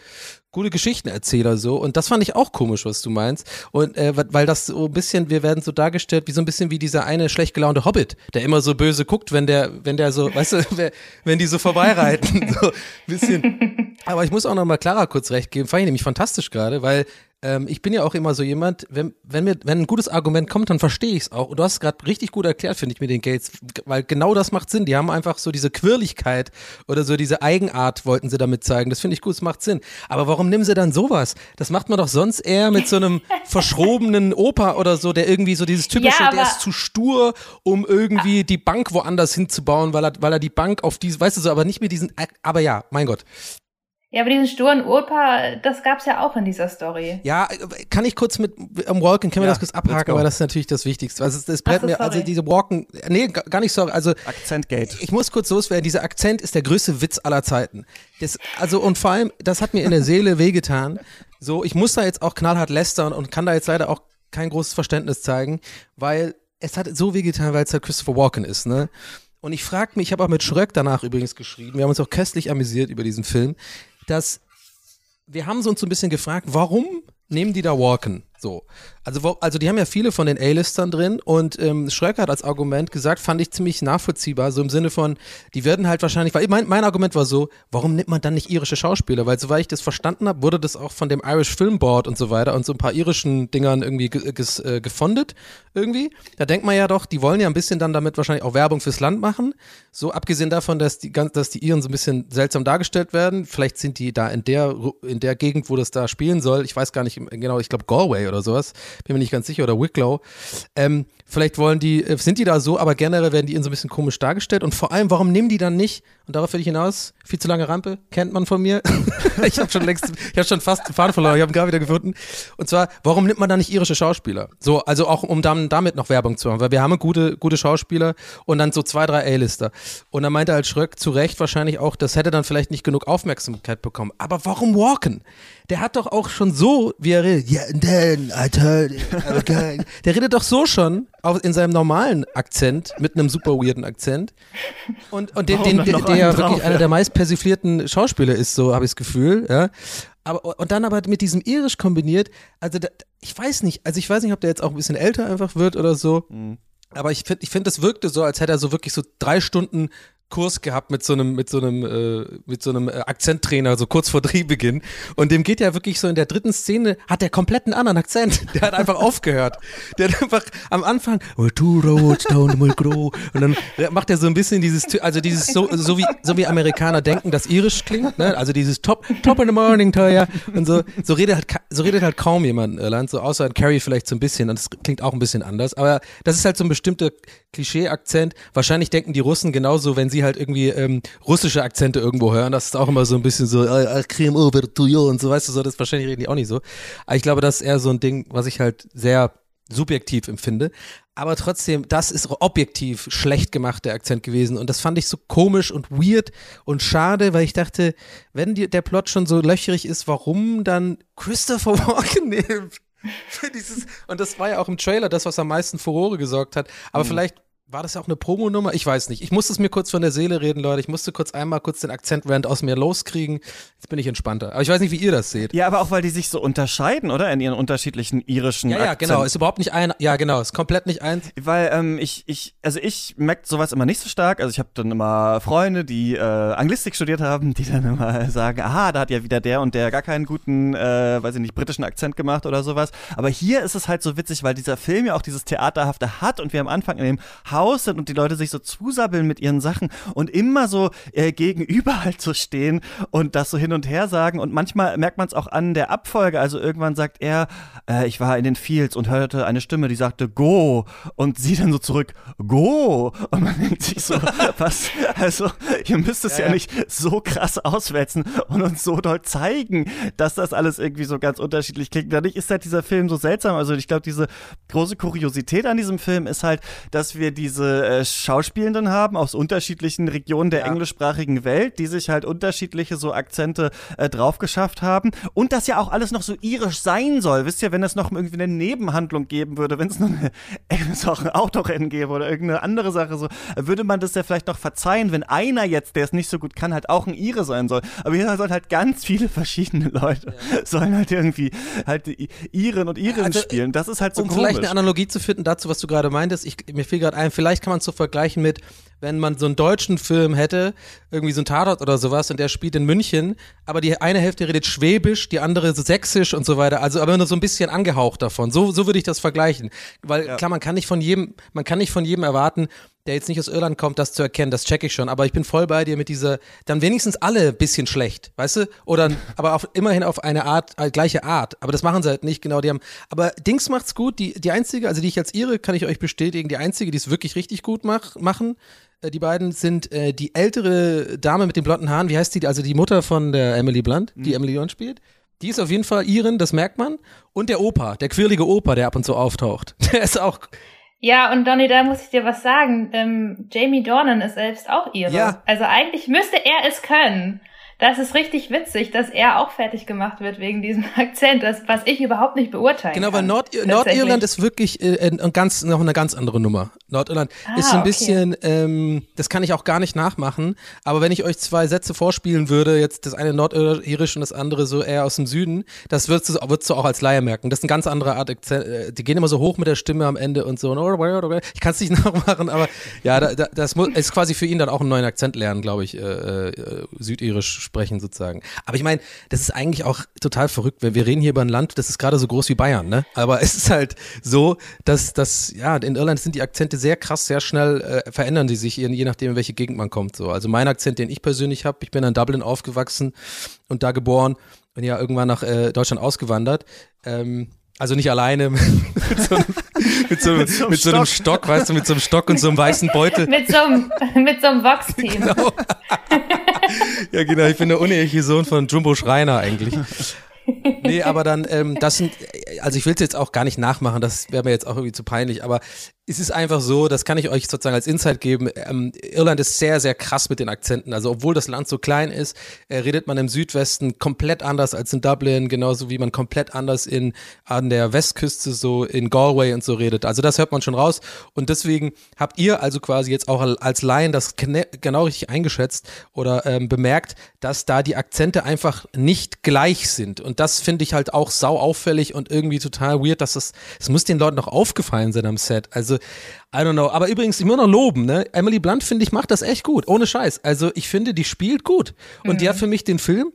gute Geschichtenerzähler so. Und das fand ich auch komisch, was du meinst. Und äh, weil das so ein bisschen, wir werden so dargestellt, wie so ein bisschen wie dieser eine schlecht gelaunte Hobbit, der immer so böse guckt, wenn der, wenn der so, weißt du, wenn die so vorbeireiten. so ein bisschen. Aber ich muss auch noch mal Clara kurz recht geben. Fand ich nämlich fantastisch gerade, weil ähm, ich bin ja auch immer so jemand, wenn, wenn mir, wenn ein gutes Argument kommt, dann verstehe ich es auch. Und du hast es gerade richtig gut erklärt, finde ich, mit den Gates, weil genau das macht Sinn. Die haben einfach so diese Quirligkeit oder so diese Eigenart wollten sie damit zeigen. Das finde ich gut, es macht Sinn. Aber warum nehmen sie dann sowas? Das macht man doch sonst eher mit so einem verschrobenen Opa oder so, der irgendwie so dieses typische, Ja, der ist zu stur, um irgendwie die Bank woanders hinzubauen, weil er, weil er die Bank auf diese, weißt du so, aber nicht mit diesen, aber ja, mein Gott. Ja, aber diesen sturen Opa, das gab's ja auch in dieser Story. Ja, kann ich kurz mit am Walken, können wir Ja, das kurz abhaken, weil das ist natürlich das Wichtigste. Also das brennt so, mir, also diese Walken, nee, ga- gar nicht sorry, also Akzentgate. ich muss kurz loswerden, dieser Akzent ist der größte Witz aller Zeiten. Das, also und vor allem, das hat mir in der Seele wehgetan. So, ich muss da jetzt auch knallhart lästern und kann da jetzt leider auch kein großes Verständnis zeigen, weil es hat so wehgetan, weil es halt Christopher Walken ist, ne? Und ich frage mich, ich habe auch mit Schröck danach übrigens geschrieben, wir haben uns auch köstlich amüsiert über diesen Film, dass wir haben uns so ein bisschen gefragt, warum nehmen die da Walken? So. Also, also die haben ja viele von den A-Listern drin und ähm, Schröcker hat als Argument gesagt, fand ich ziemlich nachvollziehbar, so im Sinne von, die werden halt wahrscheinlich, weil mein, mein Argument war so, warum nimmt man dann nicht irische Schauspieler? Weil soweit ich das verstanden habe, wurde das auch von dem Irish Film Board und so weiter und so ein paar irischen Dingern irgendwie ge ges, äh, gefundet irgendwie. Da denkt man ja doch, die wollen ja ein bisschen dann damit wahrscheinlich auch Werbung fürs Land machen. So abgesehen davon, dass die, dass die Iren so ein bisschen seltsam dargestellt werden. Vielleicht sind die da in der, in der Gegend, wo das da spielen soll. Ich weiß gar nicht genau, ich glaube Galway oder sowas bin mir nicht ganz sicher, oder Wicklow. Ähm, vielleicht wollen die, äh, sind die da so, aber generell werden die ihnen so ein bisschen komisch dargestellt. Und vor allem, warum nehmen die dann nicht, und darauf will ich hinaus, viel zu lange Rampe, kennt man von mir. ich habe schon längst, ich habe schon fast den Faden verloren, ich habe ihn gerade wieder gefunden. Und zwar, warum nimmt man da nicht irische Schauspieler? So, also auch um dann damit noch Werbung zu machen, weil wir haben gute, gute Schauspieler und dann so zwei, drei A-Lister. Und dann meinte halt Schröck zu Recht wahrscheinlich auch, das hätte dann vielleicht nicht genug Aufmerksamkeit bekommen. Aber warum Walken? Der hat doch auch schon so, wie er redet, yeah, and then I told okay. Der redet doch so schon auch in seinem normalen Akzent, mit einem super weirden Akzent. Und, und den, den, der, der ja wirklich einer der meist persiflierten Schauspieler ist, so habe ich das Gefühl, ja. Aber, und dann aber mit diesem Irisch kombiniert, also da, ich weiß nicht, also ich weiß nicht, ob der jetzt auch ein bisschen älter einfach wird oder so. Mhm. Aber ich finde, ich finde, das wirkte so, als hätte er so wirklich so drei Stunden Kurs gehabt mit so einem mit so einem äh, mit so einem äh, Akzenttrainer so kurz vor Drehbeginn. Und dem geht ja wirklich so in der dritten Szene hat der komplett einen anderen Akzent. Der hat einfach aufgehört. Der hat einfach am Anfang two roads down the und dann macht er so ein bisschen dieses also dieses so so wie so wie Amerikaner denken dass irisch klingt ne? Also dieses top top in the morning teuer. Und so so redet halt so redet halt kaum jemand in Irland so außer in Carrie vielleicht so ein bisschen. Und das klingt auch ein bisschen anders. Aber das ist halt so ein bestimmter Klischee-Akzent. Wahrscheinlich denken die Russen genauso wenn sie halt irgendwie ähm, russische Akzente irgendwo hören, das ist auch immer so ein bisschen so, creme over to you und so, weißt du, so, das wahrscheinlich reden die auch nicht so. Aber ich glaube, das ist eher so ein Ding, was ich halt sehr subjektiv empfinde. Aber trotzdem, das ist objektiv schlecht gemacht, der Akzent gewesen. Und das fand ich so komisch und weird und schade, weil ich dachte, wenn die, der Plot schon so löcherig ist, warum dann Christopher Walken nehmen? Dieses, und das war ja auch im Trailer das, was am meisten Furore gesorgt hat. Aber mhm. vielleicht war das ja auch eine Promonummer? Ich weiß nicht. Ich musste es mir kurz von der Seele reden, Leute. Ich musste kurz einmal kurz den Akzent-Rand aus mir loskriegen. Jetzt bin ich entspannter. Aber ich weiß nicht, wie ihr das seht. Ja, aber auch, weil die sich so unterscheiden, oder? In ihren unterschiedlichen irischen Ja, ja, Akzent. genau. Ist überhaupt nicht ein, ja, genau. Ist komplett nicht eins. Weil, ähm, ich, ich, also ich merke sowas immer nicht so stark. Also ich habe dann immer Freunde, die äh, Anglistik studiert haben, die dann immer sagen, aha, da hat ja wieder der und der gar keinen guten, äh, weiß ich nicht, britischen Akzent gemacht oder sowas. Aber hier ist es halt so witzig, weil dieser Film ja auch dieses Theaterhafte hat und wir am Anfang in dem Haus sind und die Leute sich so zusabbeln mit ihren Sachen und immer so äh, gegenüber halt so stehen und das so hin und her sagen. Und manchmal merkt man es auch an der Abfolge. Also irgendwann sagt er, äh, ich war in den Fields und hörte eine Stimme, die sagte, go. Und sie dann so zurück, go. Und man denkt sich so, was? Also, ihr müsst es ja, ja, ja, nicht so krass auswälzen und uns so doll zeigen, dass das alles irgendwie so ganz unterschiedlich klingt. Dadurch ist halt dieser Film so seltsam. Also ich glaube, diese große Kuriosität an diesem Film ist halt, dass wir diese äh, Schauspielenden haben aus unterschiedlichen Regionen der ja. englischsprachigen Welt, die sich halt unterschiedliche so Akzente äh, drauf geschafft haben. Und das ja auch alles noch so irisch sein soll. Wisst ihr, wenn es noch irgendwie eine Nebenhandlung geben würde, wenn es noch eine, auch ein Autorennen gäbe oder irgendeine andere Sache so, würde man das ja vielleicht noch verzeihen, wenn einer jetzt, der es nicht so gut kann, halt auch ein Ire sein soll. Aber hier sollen halt ganz viele verschiedene Leute ja. sollen halt irgendwie halt Iren und Iren also, spielen. Das ist halt so um komisch. vielleicht eine Analogie zu finden dazu, was du gerade meintest, ich, mir fiel gerade ein, vielleicht kann man so vergleichen mit, wenn man so einen deutschen Film hätte, irgendwie so ein Tatort oder sowas, und der spielt in München, aber die eine Hälfte redet Schwäbisch, die andere so Sächsisch und so weiter. Also aber nur so ein bisschen angehaucht davon. So, so würde ich das vergleichen. Weil ja. klar, man kann nicht von jedem, man kann nicht von jedem erwarten, der jetzt nicht aus Irland kommt, das zu erkennen, das check ich schon. Aber ich bin voll bei dir mit dieser, dann wenigstens alle bisschen schlecht, weißt du? Oder aber auf, immerhin auf eine Art, äh, gleiche Art. Aber das machen sie halt nicht genau. Die haben, aber Dings macht's gut. Die, die einzige, also die ich als ihre, kann ich euch bestätigen, die einzige, die es wirklich richtig gut mach, machen, äh, die beiden sind äh, die ältere Dame mit den blonden Haaren. Wie heißt die? Also die Mutter von der Emily Blunt, die mhm. Emily Blunt spielt. Die ist auf jeden Fall Iren, das merkt man. Und der Opa, der quirlige Opa, der ab und zu auftaucht. Der ist auch ja, und Donny, da muss ich dir was sagen. Ähm, Jamie Dornan ist selbst auch ihre. Ja. Also eigentlich müsste er es können. Das ist richtig witzig, dass er auch fertig gemacht wird wegen diesem Akzent, das, was ich überhaupt nicht beurteilen Genau, kann. weil Nord Nordirland ist wirklich äh, ganz, noch eine ganz andere Nummer. Nordirland Ah, ist ein okay. bisschen, ähm, das kann ich auch gar nicht nachmachen, aber wenn ich euch zwei Sätze vorspielen würde, jetzt das eine nordirisch und das andere so eher aus dem Süden, das würdest du, würdest du auch als Laie merken. Das ist eine ganz andere Art Akzent. äh, Die gehen immer so hoch mit der Stimme am Ende und so. Ich kann es nicht nachmachen, aber ja, da, da, das muss, ist quasi für ihn dann auch einen neuen Akzent lernen, glaube ich, äh, äh, südirisch sprechen sozusagen. Aber ich meine, das ist eigentlich auch total verrückt. Wir, wir reden hier über ein Land, das ist gerade so groß wie Bayern, ne? Aber es ist halt so, dass, dass ja, in Irland sind die Akzente sehr krass, sehr schnell äh, verändern die sich, je, nachdem, in welche Gegend man kommt. So. Also mein Akzent, den ich persönlich habe, ich bin in Dublin aufgewachsen und da geboren und ja irgendwann nach äh, Deutschland ausgewandert. Ähm, also nicht alleine mit so einem, mit so, mit so, mit so einem Stock, weißt du, mit so einem Stock und so einem weißen Beutel. mit so einem, mit so einem Vox-Team. Genau. Ja, genau, ich bin der uneheliche Sohn von Jumbo Schreiner eigentlich. Nee, aber dann, ähm, das sind, also ich will es jetzt auch gar nicht nachmachen, das wäre mir jetzt auch irgendwie zu peinlich, aber es ist einfach so, das kann ich euch sozusagen als Insight geben, ähm, Irland ist sehr, sehr krass mit den Akzenten. Also obwohl das Land so klein ist, äh, redet man im Südwesten komplett anders als in Dublin, genauso wie man komplett anders in, an der Westküste so in Galway und so redet. Also das hört man schon raus und deswegen habt ihr also quasi jetzt auch als Laien das genau richtig eingeschätzt oder ähm, bemerkt, dass da die Akzente einfach nicht gleich sind und das finde ich halt auch sau auffällig und irgendwie total weird, dass das, es muss den Leuten noch aufgefallen sein am Set. Also, I don't know. Aber übrigens, ich muss noch loben, ne? Emily Blunt, finde ich, macht das echt gut. Ohne Scheiß. Also, ich finde, die spielt gut. Und die hat für mich den Film,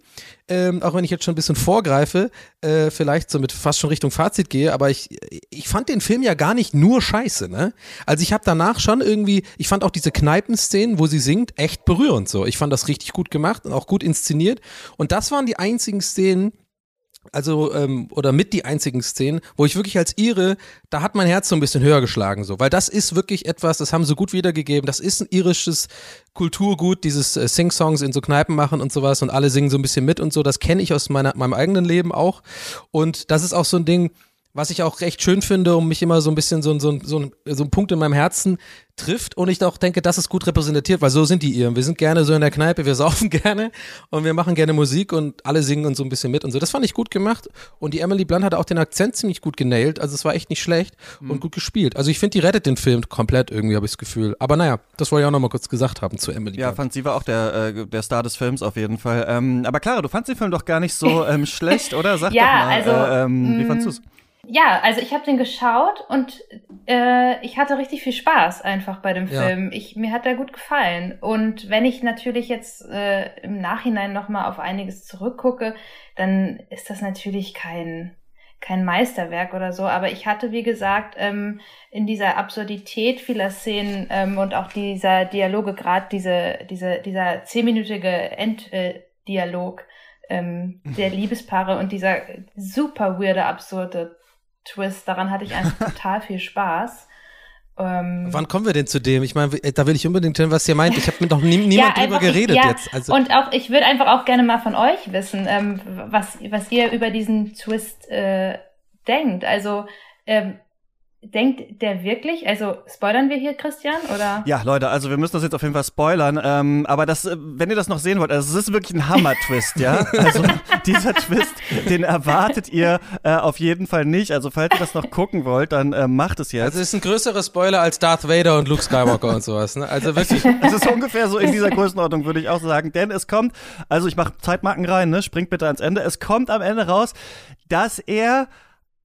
ähm, auch wenn ich jetzt schon ein bisschen vorgreife, äh, vielleicht so mit fast schon Richtung Fazit gehe, aber ich, ich fand den Film ja gar nicht nur scheiße, ne? Also ich habe danach schon irgendwie, ich fand auch diese Kneipenszenen, wo sie singt, echt berührend so. Ich fand das richtig gut gemacht und auch gut inszeniert. Und das waren die einzigen Szenen, also ähm, oder mit die einzigen Szenen, wo ich wirklich als ihre, da hat mein Herz so ein bisschen höher geschlagen so, weil das ist wirklich etwas, das haben sie gut wiedergegeben, das ist ein irisches Kulturgut, dieses äh, Sing-Songs in so Kneipen machen und sowas und alle singen so ein bisschen mit und so, das kenne ich aus meiner, meinem eigenen Leben auch. Und das ist auch so ein Ding, was ich auch recht schön finde und mich immer so ein bisschen so, ein- so, ein- so, ein- so ein Punkt in meinem Herzen trifft und ich auch denke, das ist gut repräsentiert, weil so sind die Iren. Wir sind gerne so in der Kneipe, wir saufen gerne und wir machen gerne Musik und alle singen und so ein bisschen mit und so. Das fand ich gut gemacht und die Emily Blunt hat auch den Akzent ziemlich gut genailt, also es war echt nicht schlecht und gut gespielt. Also ich finde, die rettet den Film komplett irgendwie, habe ich das Gefühl. Aber naja, das wollte ich auch nochmal kurz gesagt haben zu Emily Ja, Blunt. fand sie war auch der, äh, der Star des Films auf jeden Fall. Ähm, aber Clara, du fandst den Film doch gar nicht so ähm, schlecht, oder? Sag Ja, doch mal, also, äh, ähm, wie fandst du's? Ja, also ich habe den geschaut und äh, ich hatte richtig viel Spaß einfach bei dem Ja. Film. Ich, mir hat er gut gefallen. Und wenn ich natürlich jetzt äh, im Nachhinein nochmal auf einiges zurückgucke, dann ist das natürlich kein kein Meisterwerk oder so, aber ich hatte, wie gesagt, ähm, in dieser Absurdität vieler Szenen ähm, und auch dieser Dialoge, gerade diese, diese, dieser zehnminütige Enddialog äh, ähm, der Liebespaare und dieser super weirde, absurde Twist, daran hatte ich einfach total viel Spaß. Ähm, Wann kommen wir denn zu dem? Ich meine, da will ich unbedingt hören, was ihr meint. Ich habe mit noch nie, niemand drüber einfach, geredet ja, jetzt. Also, Und auch, ich würde einfach auch gerne mal von euch wissen, ähm, was, was ihr über diesen Twist äh, denkt. Also, ähm, denkt der wirklich, also spoilern wir hier, Christian, oder? Ja, Leute, also wir müssen das jetzt auf jeden Fall spoilern. Ähm, aber das, äh, wenn ihr das noch sehen wollt, also es ist wirklich ein Hammer-Twist, ja. Also dieser Twist, den erwartet ihr äh, auf jeden Fall nicht. Also falls ihr das noch gucken wollt, dann äh, macht es jetzt. also es ist ein größerer Spoiler als Darth Vader und Luke Skywalker und sowas. Ne? Also wirklich. Es ist ungefähr so in dieser Größenordnung, würde ich auch sagen. Denn es kommt, also ich mache Zeitmarken rein, ne? Springt bitte ans Ende. Es kommt am Ende raus, dass er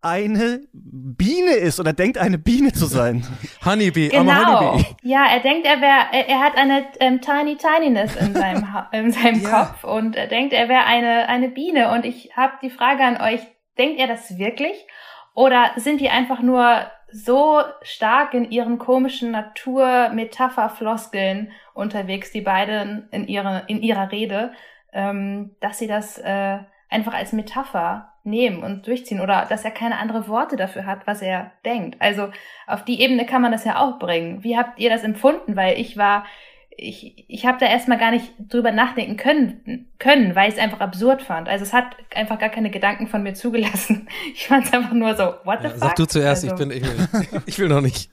eine Biene ist oder denkt, eine Biene zu sein. Honeybee, I'm a Genau. Honeybee. Ja, er denkt, er wäre, er, er hat eine ähm, tiny tininess in seinem, in seinem Ja. Kopf und er denkt, er wäre eine eine Biene. Und ich habe die Frage an euch: Denkt er das wirklich? Oder sind die einfach nur so stark in ihren komischen Natur-Metapher-Floskeln unterwegs, die beiden in ihrer in ihrer Rede, ähm, dass sie das äh, einfach als Metapher nehmen und durchziehen oder dass er keine andere Worte dafür hat, was er denkt. Also auf die Ebene kann man das ja auch bringen. Wie habt ihr das empfunden? Weil ich war, ich, ich habe da erstmal gar nicht drüber nachdenken können, können, weil ich es einfach absurd fand. Also es hat einfach gar keine Gedanken von mir zugelassen. Ich fand es einfach nur so, what the Ja, fuck? sag du zuerst, also, ich bin, ich will, ich will noch nicht.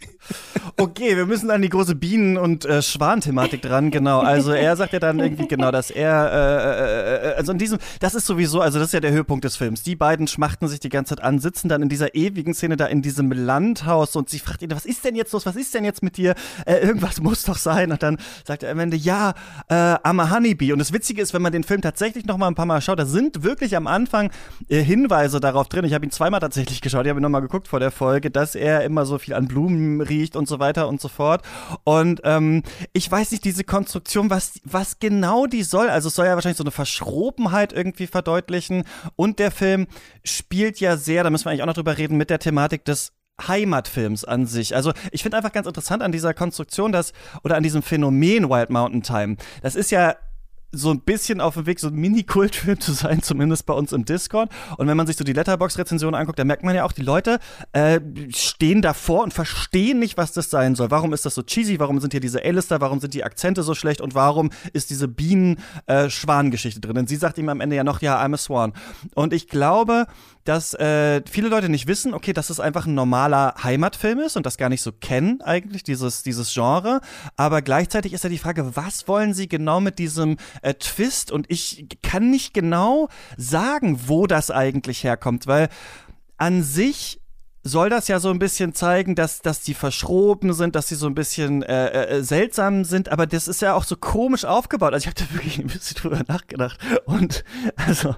Okay, wir müssen an die große Bienen- und äh, Schwan-Thematik dran, genau. Also er sagt ja dann irgendwie genau, dass er, äh, äh, also in diesem, das ist sowieso, also das ist ja der Höhepunkt des Films. Die beiden schmachten sich die ganze Zeit an, sitzen dann in dieser ewigen Szene da in diesem Landhaus und sie fragt ihn, was ist denn jetzt los, was ist denn jetzt mit dir? Äh, irgendwas muss doch sein. Und dann sagt er am Ende, ja, äh, I'm a Honeybee. Und das Witzige ist, wenn man den Film tatsächlich noch mal ein paar Mal schaut, da sind wirklich am Anfang äh, Hinweise darauf drin. Ich habe ihn zweimal tatsächlich geschaut, ich habe ihn noch mal geguckt vor der Folge, dass er immer so viel an Blumen riecht und so weiter weiter und so fort. Und ähm, ich weiß nicht, diese Konstruktion, was, was genau die soll. Also es soll ja wahrscheinlich so eine Verschrobenheit irgendwie verdeutlichen. Und der Film spielt ja sehr, da müssen wir eigentlich auch noch drüber reden, mit der Thematik des Heimatfilms an sich. Also ich finde einfach ganz interessant an dieser Konstruktion, dass, oder an diesem Phänomen Wild Mountain Time. Das ist ja so ein bisschen auf dem Weg, so ein Mini-Kultfilm zu sein, zumindest bei uns im Discord. Und wenn man sich so die Letterbox-Rezensionen anguckt, dann merkt man ja auch, die Leute äh, stehen davor und verstehen nicht, was das sein soll. Warum ist das so cheesy? Warum sind hier diese A-Lister? Warum sind die Akzente so schlecht? Und warum ist diese Bienen-Schwan-Geschichte drin? Denn sie sagt ihm am Ende ja noch, ja, I'm a Swan. Und ich glaube, dass äh, viele Leute nicht wissen, okay, dass es einfach ein normaler Heimatfilm ist und das gar nicht so kennen eigentlich, dieses, dieses Genre. Aber gleichzeitig ist ja die Frage, was wollen sie genau mit diesem äh, Twist? Und ich kann nicht genau sagen, wo das eigentlich herkommt, weil an sich soll das ja so ein bisschen zeigen, dass, dass die verschroben sind, dass sie so ein bisschen äh, äh, seltsam sind, aber das ist ja auch so komisch aufgebaut. Also ich habe da wirklich ein bisschen drüber nachgedacht. Und also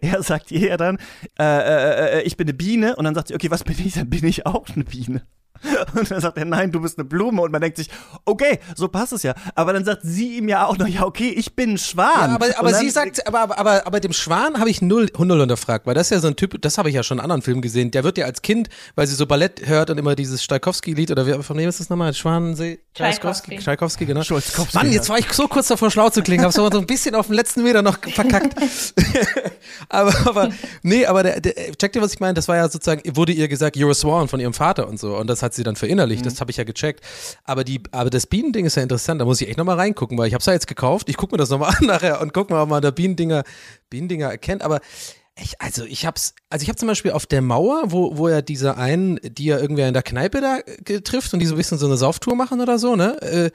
er sagt ihr ja dann, äh, äh, äh, ich bin eine Biene und dann sagt sie, okay, was bin ich? Dann bin ich auch eine Biene. Und dann sagt er, nein, du bist eine Blume. Und man denkt sich, okay, so passt es ja. Aber dann sagt sie ihm ja auch noch, ja, okay, ich bin ein Schwan. Ja, aber aber sie sagt, aber, aber, aber, aber dem Schwan habe ich null, null unterfragt, weil das ist ja so ein Typ, das habe ich ja schon in anderen Filmen gesehen. Der wird ja als Kind, weil sie so Ballett hört und immer dieses Stalkowski-Lied oder wie, von wem ist das nochmal? Schwanensee? Tchaikovsky. Tchaikovsky, genau. Schulzkowski, Mann, jetzt war ich so kurz davor, schlau zu klingen, habe so ein bisschen auf den letzten Meter noch verkackt. aber, aber, nee, aber der, der, check dir, was ich meine? Das war ja sozusagen, wurde ihr gesagt, you're a swan von ihrem Vater und so. Und das hat sie dann verinnerlicht, mhm. das habe ich ja gecheckt. Aber, die, aber das Bienending ist ja interessant, da muss ich echt nochmal reingucken, weil ich habe es ja jetzt gekauft. Ich gucke mir das nochmal an nachher und guck mal, ob man da Bienendinger, Bienendinger erkennt. Aber ich, also ich hab's, also ich habe zum Beispiel auf der Mauer, wo, wo er diese einen, die ja irgendwer in der Kneipe da trifft und die so ein bisschen so eine Sauftour machen oder so, ne? Äh,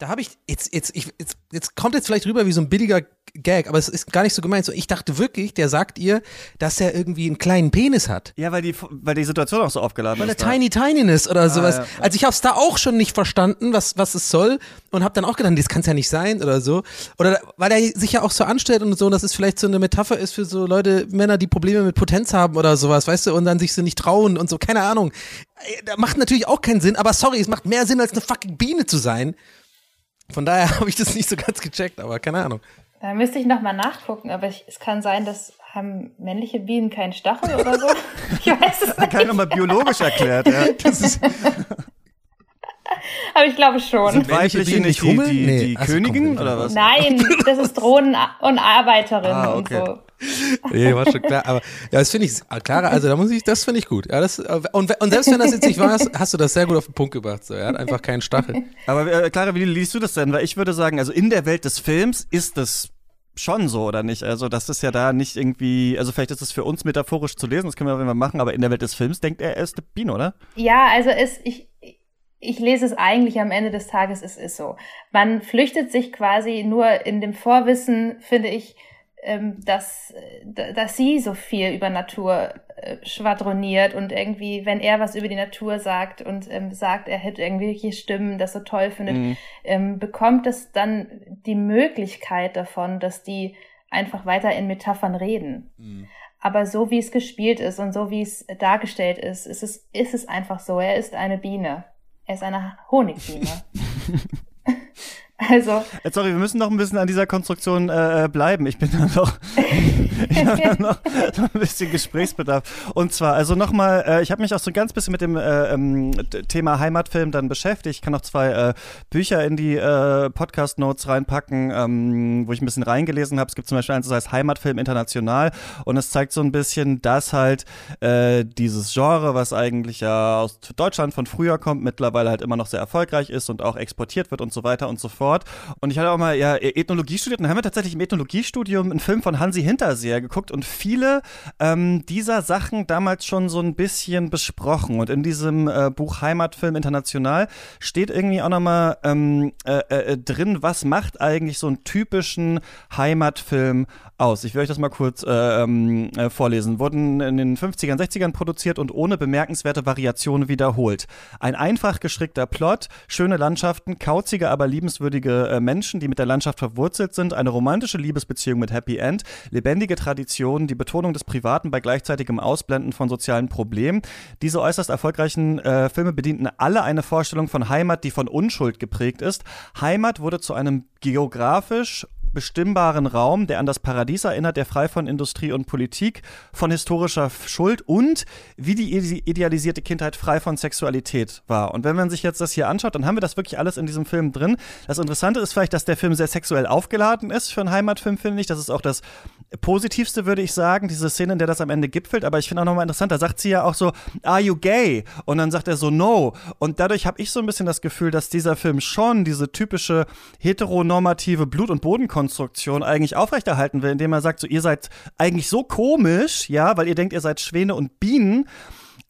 da habe ich, jetzt, jetzt, ich, jetzt, jetzt kommt jetzt vielleicht rüber wie so ein billiger Gag, aber es ist gar nicht so gemeint. So, ich dachte wirklich, der sagt ihr, dass er irgendwie einen kleinen Penis hat. Ja, weil die, weil die Situation auch so aufgeladen weil ist. Weil der Tiny Tininess oder ah, sowas. Ja, ja. Also ich habe es da auch schon nicht verstanden, was, was es soll und habe dann auch gedacht, das kann es ja nicht sein oder so. Oder weil er sich ja auch so anstellt und so, und das ist vielleicht so eine Metapher ist für so Leute, Männer, die Probleme mit Potenz haben oder sowas, weißt du, und dann sich so nicht trauen und so, keine Ahnung. Äh, da macht natürlich auch keinen Sinn, aber sorry, es macht mehr Sinn, als eine fucking Biene zu sein. Von daher habe ich das nicht so ganz gecheckt, aber keine Ahnung. Da müsste ich nochmal nachgucken, aber ich, es kann sein, dass haben männliche Bienen keinen Stachel oder so? Ich weiß es nicht. Kann nochmal biologisch erklärt, ja. Das ist aber ich glaube schon. Sind weibliche nicht die, die, nee. die Königin oder was? Nein, das ist Drohnen- und Arbeiterin ah, okay. und so. Nee, war schon klar. Aber ja, das finde ich, Clara, also da muss ich, das finde ich gut. Ja, das, und, und selbst wenn das jetzt nicht war, hast du das sehr gut auf den Punkt gebracht. So. Er hat einfach keinen Stachel. Aber äh, Clara, wie liest du das denn? Weil ich würde sagen, also in der Welt des Films ist das schon so, oder nicht? Also, das ist ja da nicht irgendwie, also vielleicht ist es für uns metaphorisch zu lesen, das können wir jeden Fall machen, aber in der Welt des Films denkt er, er ist eine Biene, oder? Ja, also ist, ich, ich lese es eigentlich am Ende des Tages, es ist so. Man flüchtet sich quasi nur in dem Vorwissen, finde ich, dass, äh, dass sie so viel über Natur äh, schwadroniert und irgendwie, wenn er was über die Natur sagt und ähm, sagt, er hätte irgendwelche Stimmen, das so toll findet, mhm. ähm, bekommt es dann die Möglichkeit davon, dass die einfach weiter in Metaphern reden. Mhm. Aber so wie es gespielt ist und so wie es dargestellt ist, ist es, ist es einfach so. Er ist eine Biene. Er ist eine Honigbiene. Also. Äh, sorry, wir müssen noch ein bisschen an dieser Konstruktion äh, bleiben. Ich bin da noch, ich da noch, ein bisschen Gesprächsbedarf. Und zwar, also nochmal, äh, ich habe mich auch so ein ganz bisschen mit dem äh, ähm, Thema Heimatfilm dann beschäftigt. Ich kann noch zwei äh, Bücher in die äh, Podcast-Notes reinpacken, ähm, wo ich ein bisschen reingelesen habe. Es gibt zum Beispiel eins, das heißt Heimatfilm International. Und es zeigt so ein bisschen, dass halt äh, dieses Genre, was eigentlich ja aus Deutschland von früher kommt, mittlerweile halt immer noch sehr erfolgreich ist und auch exportiert wird und so weiter und so fort fort. Und ich hatte auch mal ja Ethnologie studiert und haben wir tatsächlich im Ethnologiestudium einen Film von Hansi Hinterseher geguckt und viele ähm, dieser Sachen damals schon so ein bisschen besprochen. Und in diesem äh, Buch Heimatfilm International steht irgendwie auch nochmal ähm, äh, äh, drin, was macht eigentlich so einen typischen Heimatfilm aus. Ich will euch das mal kurz äh, ähm, äh, vorlesen. Wurden in den 50ern, 60ern produziert und ohne bemerkenswerte Variationen wiederholt. Ein einfach gestrickter Plot, schöne Landschaften, kauzige, aber liebenswürdige äh, Menschen, die mit der Landschaft verwurzelt sind, eine romantische Liebesbeziehung mit Happy End, lebendige Traditionen, die Betonung des Privaten bei gleichzeitigem Ausblenden von sozialen Problemen. Diese äußerst erfolgreichen äh, Filme bedienten alle eine Vorstellung von Heimat, die von Unschuld geprägt ist. Heimat wurde zu einem geografisch bestimmbaren Raum, der an das Paradies erinnert, der frei von Industrie und Politik, von historischer Schuld und wie die idealisierte Kindheit frei von Sexualität war. Und wenn man sich jetzt das hier anschaut, dann haben wir das wirklich alles in diesem Film drin. Das Interessante ist vielleicht, dass der Film sehr sexuell aufgeladen ist für einen Heimatfilm, finde ich. Das ist auch das Positivste, würde ich sagen, diese Szene, in der das am Ende gipfelt. Aber ich finde auch nochmal interessant, da sagt sie ja auch so, are you gay? Und dann sagt er so, no. Und dadurch habe ich so ein bisschen das Gefühl, dass dieser Film schon diese typische heteronormative Blut- und Bodenkonstruktion Konstruktion eigentlich aufrechterhalten will, indem er sagt, so ihr seid eigentlich so komisch, ja, weil ihr denkt, ihr seid Schwäne und Bienen.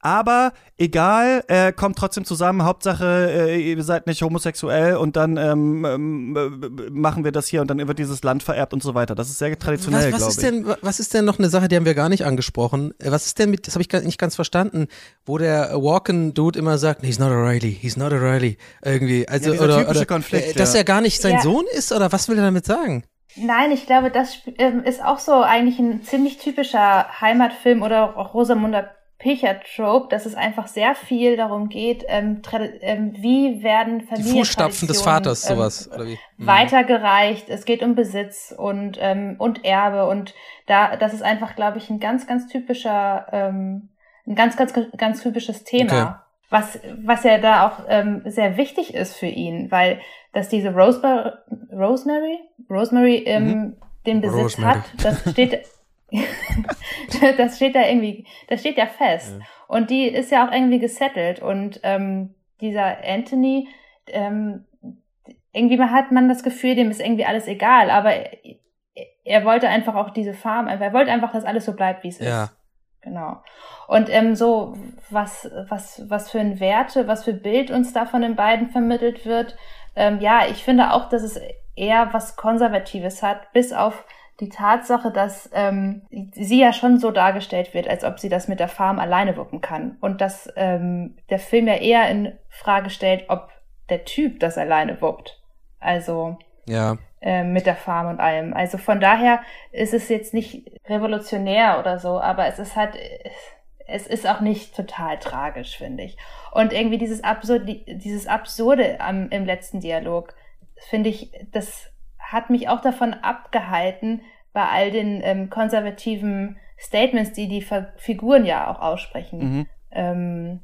Aber egal, äh, kommt trotzdem zusammen. Hauptsache, äh, ihr seid nicht homosexuell und dann ähm, ähm, äh, machen wir das hier und dann wird dieses Land vererbt und so weiter. Das ist sehr traditionell, glaube ich. Ist denn, was ist denn noch eine Sache, die haben wir gar nicht angesprochen? Äh, was ist denn mit, das habe ich nicht ganz verstanden, wo der Walken-Dude immer sagt, he's not a Riley, he's not a Riley. Irgendwie. Also, ja, oder, oder Konflikt, äh, dass er gar nicht sein Ja. Sohn ist oder was will er damit sagen? Nein, ich glaube, das ähm, ist auch so eigentlich ein ziemlich typischer Heimatfilm oder auch Rosamunde Pilcher-Trope, dass es einfach sehr viel darum geht, ähm, ähm, wie werden Die Familientraditionen Fußstapfen des Vaters, ähm, sowas, oder wie? Mhm. weitergereicht. Es geht um Besitz und ähm, und Erbe und da das ist einfach, glaube ich, ein ganz ganz typischer ähm, ein ganz ganz ganz typisches Thema. Okay. Was, was ja da auch ähm, sehr wichtig ist für ihn, weil dass diese Rosemary, Rosemary, Rosemary ähm, Mhm. den Besitz Rosemary. hat, das steht, das steht da irgendwie, das steht ja fest. Und die ist ja auch irgendwie gesettelt. Und ähm, dieser Anthony, ähm, irgendwie man hat man das Gefühl, dem ist irgendwie alles egal, aber er, er wollte einfach auch diese Farm, er wollte einfach, dass alles so bleibt, wie es Ja. ist. Genau. Und ähm, so, was, was, was für ein Werte, was für Bild uns da von den beiden vermittelt wird, ähm, ja, ich finde auch, dass es eher was Konservatives hat, bis auf die Tatsache, dass ähm, sie ja schon so dargestellt wird, als ob sie das mit der Farm alleine wuppen kann. Und dass ähm, der Film ja eher in Frage stellt, ob der Typ das alleine wuppt. Also Ja. äh, mit der Farm und allem. Also von daher ist es jetzt nicht revolutionär oder so, aber es ist halt, es ist auch nicht total tragisch, finde ich. Und irgendwie dieses Absurde, dieses Absurde am, im letzten Dialog, finde ich, das hat mich auch davon abgehalten, bei all den ähm, konservativen Statements, die die Figuren ja auch aussprechen, Mhm. ähm,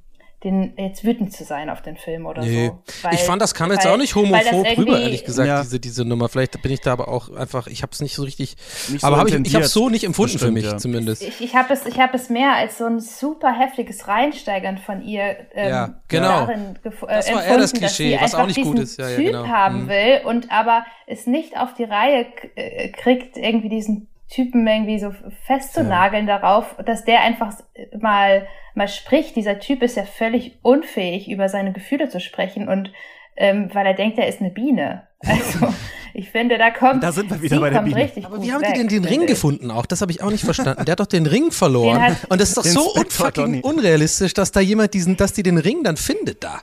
den jetzt wütend zu sein auf den Film oder Nee. so. Weil- ich fand, das kam jetzt weil- auch nicht homophob rüber, ehrlich gesagt, Ja. diese, diese Nummer. Vielleicht bin ich da aber auch einfach, ich habe es nicht so richtig, Nicht so aber hab ich, ich habe es so nicht empfunden für Bestimmt, mich ja. zumindest. Ich, ich habe es, ich hab es mehr als so ein super heftiges Reinsteigern von ihr ähm, Ja, genau. darin äh, Das war eher das Klischee, was auch nicht gut ist. Ja, ja, Typ genau. haben Mhm. will und aber es nicht auf die Reihe äh, kriegt, irgendwie diesen Typen irgendwie so festzunageln darauf, dass der einfach mal mal spricht. Dieser Typ ist ja völlig unfähig, über seine Gefühle zu sprechen und ähm, weil er denkt, er ist eine Biene. Also ich finde, da kommt Da sind wir wieder bei der kommt Biene. richtig Aber wie haben weg, die denn den Ring ich. gefunden auch? Das habe ich auch nicht verstanden. Der hat doch den Ring verloren. Den hat- Und das ist doch so unfucking unrealistisch, dass da jemand diesen, dass die den Ring dann findet da.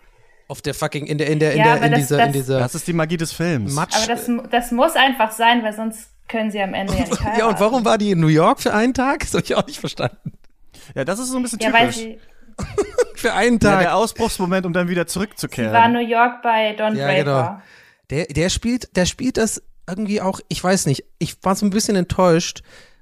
Auf der fucking, in der, in der, in Ja, der, in das- dieser, das- in dieser Das ist die Magie des Films. Matsch. Aber das, das muss einfach sein, weil sonst können sie am Ende ja nicht heiraten. ja, und warum war die in New York für einen Tag? Das habe ich auch nicht verstanden. Ja, das ist so ein bisschen Ja, weil typisch. sie, Für einen Ja, Tag. der Ausbruchsmoment, um dann wieder sie zurückzukehren. war New York bei Don Ja, Draper. genau. Der, der spielt, der spielt das irgendwie auch, ich weiß nicht, ich war so ein bisschen enttäuscht,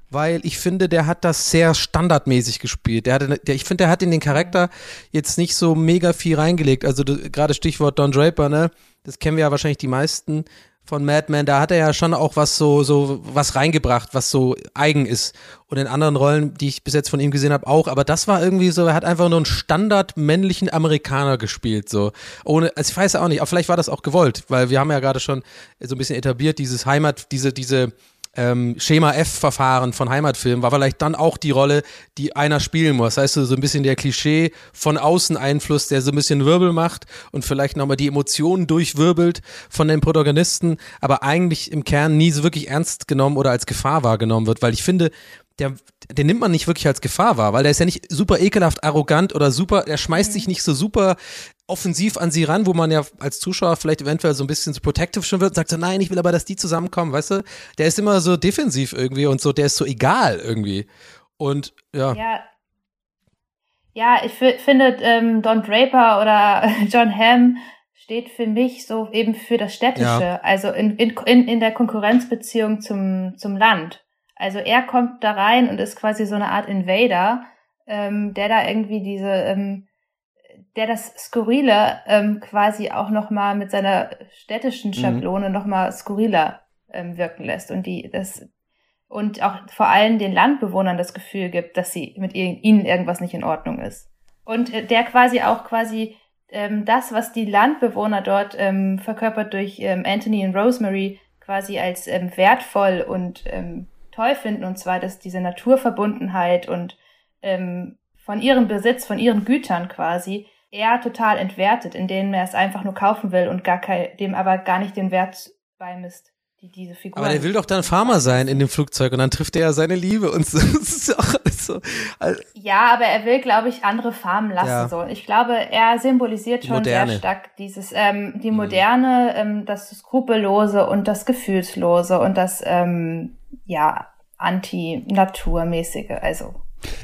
weil ich finde, der hat das sehr standardmäßig gespielt. Der hatte, der, ich finde, der hat in den Charakter jetzt nicht so mega viel reingelegt. Also gerade Stichwort Don Draper, ne? Das kennen wir ja wahrscheinlich die meisten von Mad Men, da hat er ja schon auch was so, so was reingebracht, was so eigen ist. Und in anderen Rollen, die ich bis jetzt von ihm gesehen habe, auch. Aber das war irgendwie so, er hat einfach nur einen Standard männlichen Amerikaner gespielt, so. Ohne, also ich weiß ja auch nicht, aber vielleicht war das auch gewollt, weil wir haben ja gerade schon so ein bisschen etabliert, dieses Heimat, diese, diese, ähm, Schema F-Verfahren von Heimatfilmen war vielleicht dann auch die Rolle, die einer spielen muss. Das heißt, so ein bisschen der Klischee von außen Einfluss, der so ein bisschen Wirbel macht und vielleicht nochmal die Emotionen durchwirbelt von den Protagonisten, aber eigentlich im Kern nie so wirklich ernst genommen oder als Gefahr wahrgenommen wird, weil ich finde, der, den nimmt man nicht wirklich als Gefahr wahr, weil der ist ja nicht super ekelhaft arrogant oder super, der schmeißt sich nicht so super offensiv an sie ran, wo man ja als Zuschauer vielleicht eventuell so ein bisschen so protective schon wird und sagt so, nein, ich will aber, dass die zusammenkommen, weißt du? Der ist immer so defensiv irgendwie und so, der ist so egal irgendwie. Und ja. Ja, ja ich finde, ähm, Don Draper oder John Hamm steht für mich so eben für das Städtische, ja. also in, in, in der Konkurrenzbeziehung zum, zum Land. Also er kommt da rein und ist quasi so eine Art Invader, ähm, der da irgendwie diese, ähm, der das Skurrile ähm, quasi auch nochmal mit seiner städtischen mhm. Schablone mhm. nochmal skurriler ähm, wirken lässt und die das und auch vor allem den Landbewohnern das Gefühl gibt, dass sie mit ihnen irgendwas nicht in Ordnung ist. Und äh, der quasi auch quasi ähm, das, was die Landbewohner dort ähm, verkörpert durch ähm, Anthony und Rosemary quasi als ähm, wertvoll und ähm, toll finden, und zwar, dass diese Naturverbundenheit und ähm, von ihrem Besitz, von ihren Gütern quasi, er total entwertet, indem er es einfach nur kaufen will und gar kein, dem aber gar nicht den Wert beimisst, die diese Figur. Aber der will doch dann Farmer sein in dem Flugzeug und dann trifft er ja seine Liebe und so. Das ist ja auch alles so. Also ja, aber er will, glaube ich, andere Farmen lassen ja. so. Ich glaube, er symbolisiert schon sehr stark dieses ähm, die mhm. moderne, ähm, das skrupellose und das gefühlslose und das ähm, ja anti-naturmäßige. Also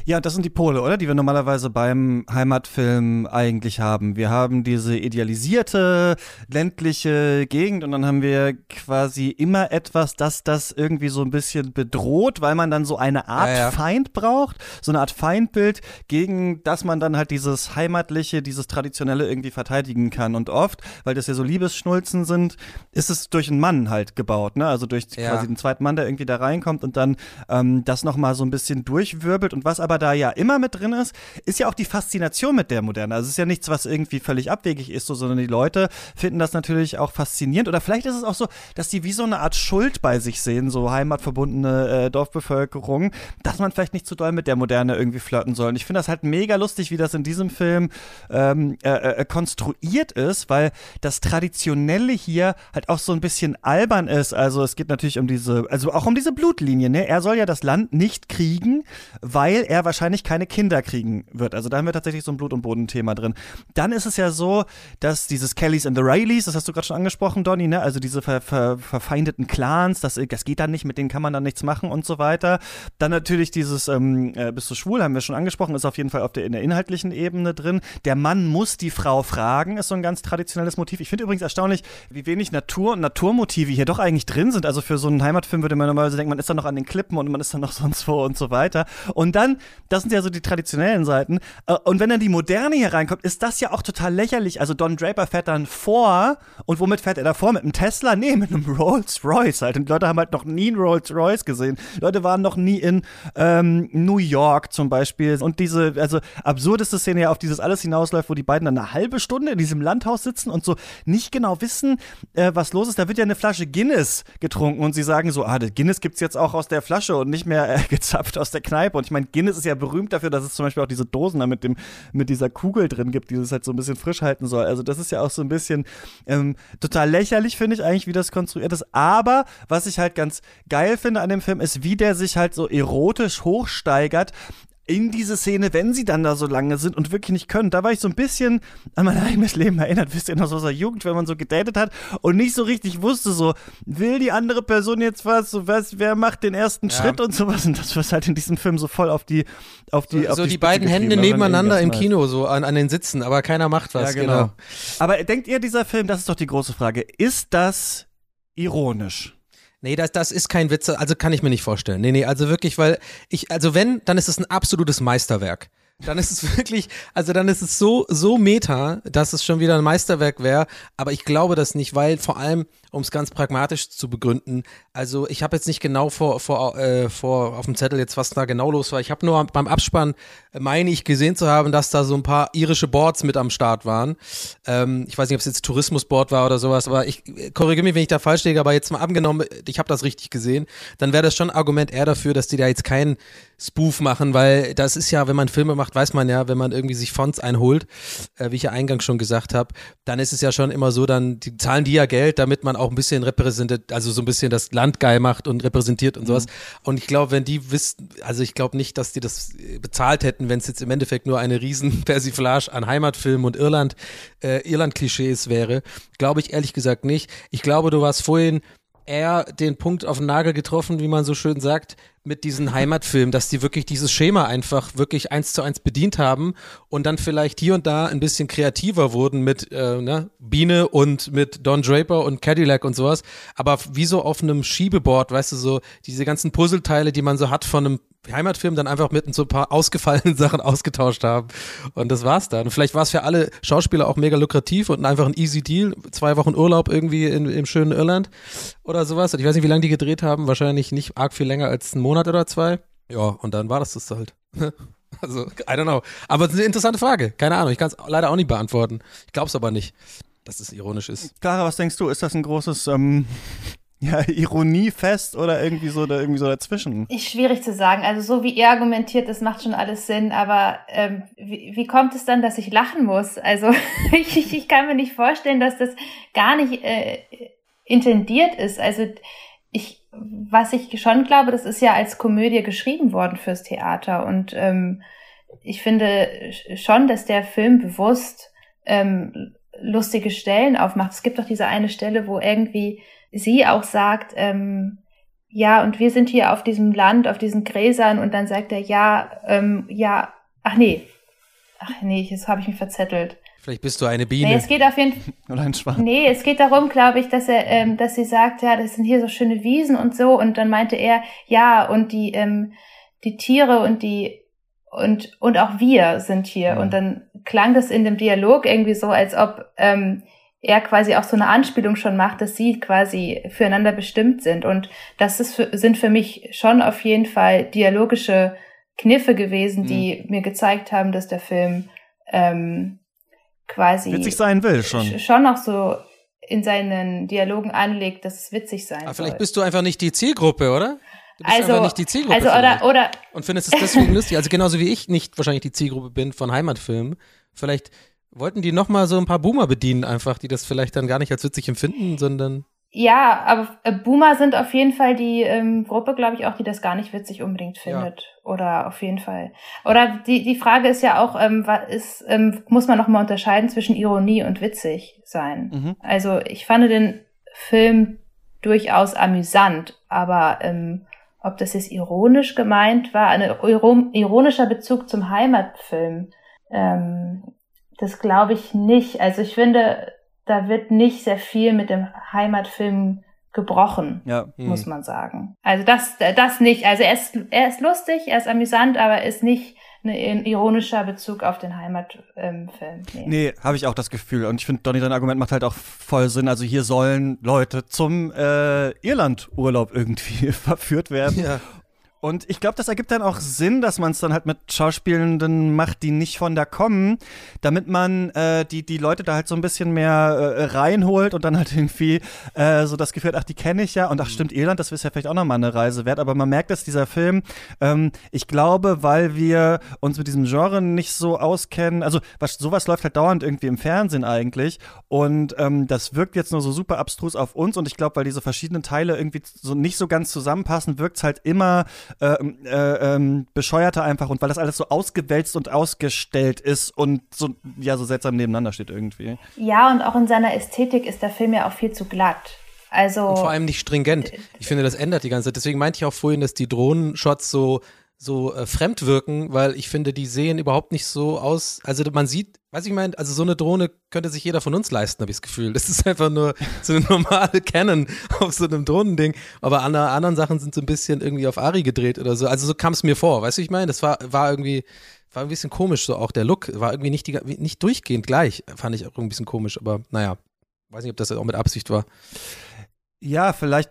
ja, das sind die Pole, oder? Die wir normalerweise beim Heimatfilm eigentlich haben. Wir haben diese idealisierte ländliche Gegend und dann haben wir quasi immer etwas, das das irgendwie so ein bisschen bedroht, weil man dann so eine Art ja, ja. Feind braucht, so eine Art Feindbild, gegen das man dann halt dieses heimatliche, dieses traditionelle irgendwie verteidigen kann. Und oft, weil das ja so Liebesschnulzen sind, ist es durch einen Mann halt gebaut, ne? Also durch ja. quasi den zweiten Mann, der irgendwie da reinkommt und dann ähm, das nochmal so ein bisschen durchwirbelt und was aber da ja immer mit drin ist, ist ja auch die Faszination mit der Moderne. Also es ist ja nichts, was irgendwie völlig abwegig ist, so, sondern die Leute finden das natürlich auch faszinierend. Oder vielleicht ist es auch so, dass die wie so eine Art Schuld bei sich sehen, so heimatverbundene äh, Dorfbevölkerung, dass man vielleicht nicht zu doll mit der Moderne irgendwie flirten soll. Und ich finde das halt mega lustig, wie das in diesem Film ähm, äh, äh, konstruiert ist, weil das Traditionelle hier halt auch so ein bisschen albern ist. Also es geht natürlich um diese, also auch um diese Blutlinie. Ne? Er soll ja das Land nicht kriegen, weil weil er wahrscheinlich keine Kinder kriegen wird. Also da haben wir tatsächlich so ein Blut- und Boden-Thema drin. Dann ist es ja so, dass dieses Kellys and the Rileys, das hast du gerade schon angesprochen, Donny, ne? also diese ver ver verfeindeten Clans, das, das geht dann nicht, mit denen kann man dann nichts machen und so weiter. Dann natürlich dieses ähm, äh, Bist du schwul, haben wir schon angesprochen, ist auf jeden Fall auf der, in der inhaltlichen Ebene drin. Der Mann muss die Frau fragen, ist so ein ganz traditionelles Motiv. Ich finde übrigens erstaunlich, wie wenig Natur und Naturmotive hier doch eigentlich drin sind. Also für so einen Heimatfilm würde man normalerweise denken, man ist dann noch an den Klippen und man ist dann noch sonst wo und so weiter. Und dann dann, das sind ja so die traditionellen Seiten. Äh, und wenn dann die Moderne hier reinkommt, ist das ja auch total lächerlich. Also Don Draper fährt dann vor und womit fährt er da vor? Mit einem Tesla? Nee, mit einem Rolls Royce halt. Und die Leute haben halt noch nie einen Rolls Royce gesehen. Die Leute waren noch nie in ähm, New York zum Beispiel. Und diese, also absurdeste Szene ja auf dieses alles hinausläuft, wo die beiden dann eine halbe Stunde in diesem Landhaus sitzen und so nicht genau wissen, äh, was los ist. Da wird ja eine Flasche Guinness getrunken und sie sagen so, ah, Guinness gibt's jetzt auch aus der Flasche und nicht mehr äh, gezapft aus der Kneipe. Und ich meine, Guinness ist ja berühmt dafür, dass es zum Beispiel auch diese Dosen da mit, dem, mit dieser Kugel drin gibt, die es halt so ein bisschen frisch halten soll. Also das ist ja auch so ein bisschen ähm, total lächerlich, finde ich eigentlich, wie das konstruiert ist. Aber was ich halt ganz geil finde an dem Film, ist, wie der sich halt so erotisch hochsteigert in diese Szene, wenn sie dann da so lange sind und wirklich nicht können. Da war ich so ein bisschen an mein eigenes Leben erinnert, wisst ihr noch so aus der Jugend, wenn man so gedatet hat und nicht so richtig wusste, so, will die andere Person jetzt was, so was, wer macht den ersten ja. Schritt und sowas. Und das wird halt in diesem Film so voll auf die, auf die, so, auf so die, die beiden Hände nebeneinander im Kino, so an, an den Sitzen, aber keiner macht was, ja, genau. genau. Aber denkt ihr, dieser Film, das ist doch die große Frage, ist das ironisch? Nee, das, das ist kein Witz, also kann ich mir nicht vorstellen. Nee, nee, also wirklich, weil ich, also wenn, dann ist es ein absolutes Meisterwerk. Dann ist es wirklich, also dann ist es so, so meta, dass es schon wieder ein Meisterwerk wäre, aber ich glaube das nicht, weil vor allem um es ganz pragmatisch zu begründen. Also ich habe jetzt nicht genau vor, vor, äh, vor auf dem Zettel jetzt, was da genau los war. Ich habe nur beim Abspann, äh, meine ich, gesehen zu haben, dass da so ein paar irische Boards mit am Start waren. Ähm, ich weiß nicht, ob es jetzt Tourismusboard war oder sowas, aber ich äh, korrigiere mich, wenn ich da falsch liege, aber jetzt mal angenommen, ich habe das richtig gesehen, dann wäre das schon ein Argument eher dafür, dass die da jetzt keinen Spoof machen, weil das ist ja, wenn man Filme macht, weiß man ja, wenn man irgendwie sich Fonts einholt, äh, wie ich ja eingangs schon gesagt habe, dann ist es ja schon immer so, dann die zahlen die ja Geld, damit man auch ein bisschen repräsentiert, also so ein bisschen das Land geil macht und repräsentiert und sowas. Mhm. Und ich glaube, wenn die wissen, also ich glaube nicht, dass die das bezahlt hätten, wenn es jetzt im Endeffekt nur eine riesen Persiflage an Heimatfilmen und Irland, äh, Irland-Klischees wäre. Glaube ich ehrlich gesagt nicht. Ich glaube, du warst vorhin eher den Punkt auf den Nagel getroffen, wie man so schön sagt, mit diesen Heimatfilmen, dass die wirklich dieses Schema einfach wirklich eins zu eins bedient haben und dann vielleicht hier und da ein bisschen kreativer wurden mit äh, ne, Biene und mit Don Draper und Cadillac und sowas. Aber wie so auf einem Schiebeboard, weißt du, so diese ganzen Puzzleteile, die man so hat von einem Heimatfilm dann einfach mit so ein paar ausgefallenen Sachen ausgetauscht haben. Und das war's dann. Vielleicht war es für alle Schauspieler auch mega lukrativ und einfach ein easy Deal. Zwei Wochen Urlaub irgendwie in, im schönen Irland oder sowas. Und ich weiß nicht, wie lange die gedreht haben. Wahrscheinlich nicht arg viel länger als einen Monat oder zwei. Ja, und dann war das das halt. also, I don't know. Aber es ist eine interessante Frage. Keine Ahnung. Ich kann es leider auch nicht beantworten. Ich glaube es aber nicht, dass es ironisch ist. Clara, was denkst du? Ist das ein großes ähm, ja, ironiefest oder irgendwie so, oder irgendwie so dazwischen? Ist schwierig zu sagen. Also so wie er argumentiert, das macht schon alles Sinn. Aber ähm, wie, wie kommt es dann, dass ich lachen muss? Also ich, ich kann mir nicht vorstellen, dass das gar nicht äh, intendiert ist. Also ich, was ich schon glaube, das ist ja als Komödie geschrieben worden fürs Theater. Und ähm, ich finde schon, dass der Film bewusst ähm, lustige Stellen aufmacht. Es gibt doch diese eine Stelle, wo irgendwie sie auch sagt, ähm, ja, und wir sind hier auf diesem Land, auf diesen Gräsern, und dann sagt er, ja, ähm, ja, ach nee, ach nee, jetzt habe ich mich verzettelt. Vielleicht bist du eine Biene. Nee, es geht auf jeden Fall. Oder ein Schwan. Nee, es geht darum, glaube ich, dass er, ähm, dass sie sagt, ja, das sind hier so schöne Wiesen und so, und dann meinte er, ja, und die, ähm, die Tiere und die und und auch wir sind hier. Mhm. Und dann klang das in dem Dialog irgendwie so, als ob ähm, er quasi auch so eine Anspielung schon macht, dass sie quasi füreinander bestimmt sind. Und das ist für, sind für mich schon auf jeden Fall dialogische Kniffe gewesen, die mhm. mir gezeigt haben, dass der Film ähm, quasi witzig sein will schon. Schon auch so in seinen Dialogen anlegt, dass es witzig sein Aber vielleicht bist du einfach nicht die Zielgruppe, oder? Du bist also, einfach nicht die Zielgruppe. Also oder, oder und findest es deswegen lustig. Also genauso wie ich nicht wahrscheinlich die Zielgruppe bin von Heimatfilmen. Vielleicht Wollten die nochmal so ein paar Boomer bedienen, einfach, die das vielleicht dann gar nicht als witzig empfinden, sondern. Ja, aber äh, Boomer sind auf jeden Fall die ähm, Gruppe, glaube ich, auch, die das gar nicht witzig unbedingt findet. Ja. Oder auf jeden Fall. Oder die, die Frage ist ja auch, ähm, was ist, ähm, muss man nochmal unterscheiden zwischen Ironie und witzig sein? Mhm. Also ich fand den Film durchaus amüsant, aber ähm, ob das jetzt ironisch gemeint war, ein ironischer Bezug zum Heimatfilm, ähm, das glaube ich nicht. Also ich finde, da wird nicht sehr viel mit dem Heimatfilm gebrochen, ja. muss hm. man sagen. Also das, das nicht. Also er ist, er ist lustig, er ist amüsant, aber er ist nicht ein ironischer Bezug auf den Heimatfilm. Ähm, nee, nee habe ich auch das Gefühl. Und ich finde, Donny, dein Argument macht halt auch voll Sinn. Also hier sollen Leute zum äh, Irland-Urlaub irgendwie verführt werden. Ja. Und ich glaube, das ergibt dann auch Sinn, dass man es dann halt mit Schauspielenden macht, die nicht von da kommen, damit man äh, die, die Leute da halt so ein bisschen mehr äh, reinholt und dann halt irgendwie äh, so das Gefühl hat, ach, die kenne ich ja und ach, mhm. stimmt, Irland, das ist ja vielleicht auch nochmal eine Reise wert. Aber man merkt, dass dieser Film, ähm, ich glaube, weil wir uns mit diesem Genre nicht so auskennen, also was, sowas läuft halt dauernd irgendwie im Fernsehen eigentlich und ähm, das wirkt jetzt nur so super abstrus auf uns und ich glaube, weil diese verschiedenen Teile irgendwie so nicht so ganz zusammenpassen, wirkt es halt immer äh, äh, ähm, bescheuerter einfach und weil das alles so ausgewälzt und ausgestellt ist und so, ja, so seltsam nebeneinander steht irgendwie. Ja, und auch in seiner Ästhetik ist der Film ja auch viel zu glatt. Also. Und vor allem nicht stringent. Ich finde, das ändert die ganze Zeit. Deswegen meinte ich auch vorhin, dass die Drohnenshots so so äh, fremd wirken, weil ich finde, die sehen überhaupt nicht so aus. Also man sieht, weiß ich meine, also so eine Drohne könnte sich jeder von uns leisten, habe ich das Gefühl. Das ist einfach nur so eine normale Canon auf so einem Drohnending. Aber andere, anderen Sachen sind so ein bisschen irgendwie auf Ari gedreht oder so. Also so kam es mir vor, weißt du, ich meine? Das war, war irgendwie, war ein bisschen komisch, so auch der Look war irgendwie nicht, die, nicht durchgehend gleich, fand ich auch ein bisschen komisch, aber naja, weiß nicht, ob das auch mit Absicht war. Ja, vielleicht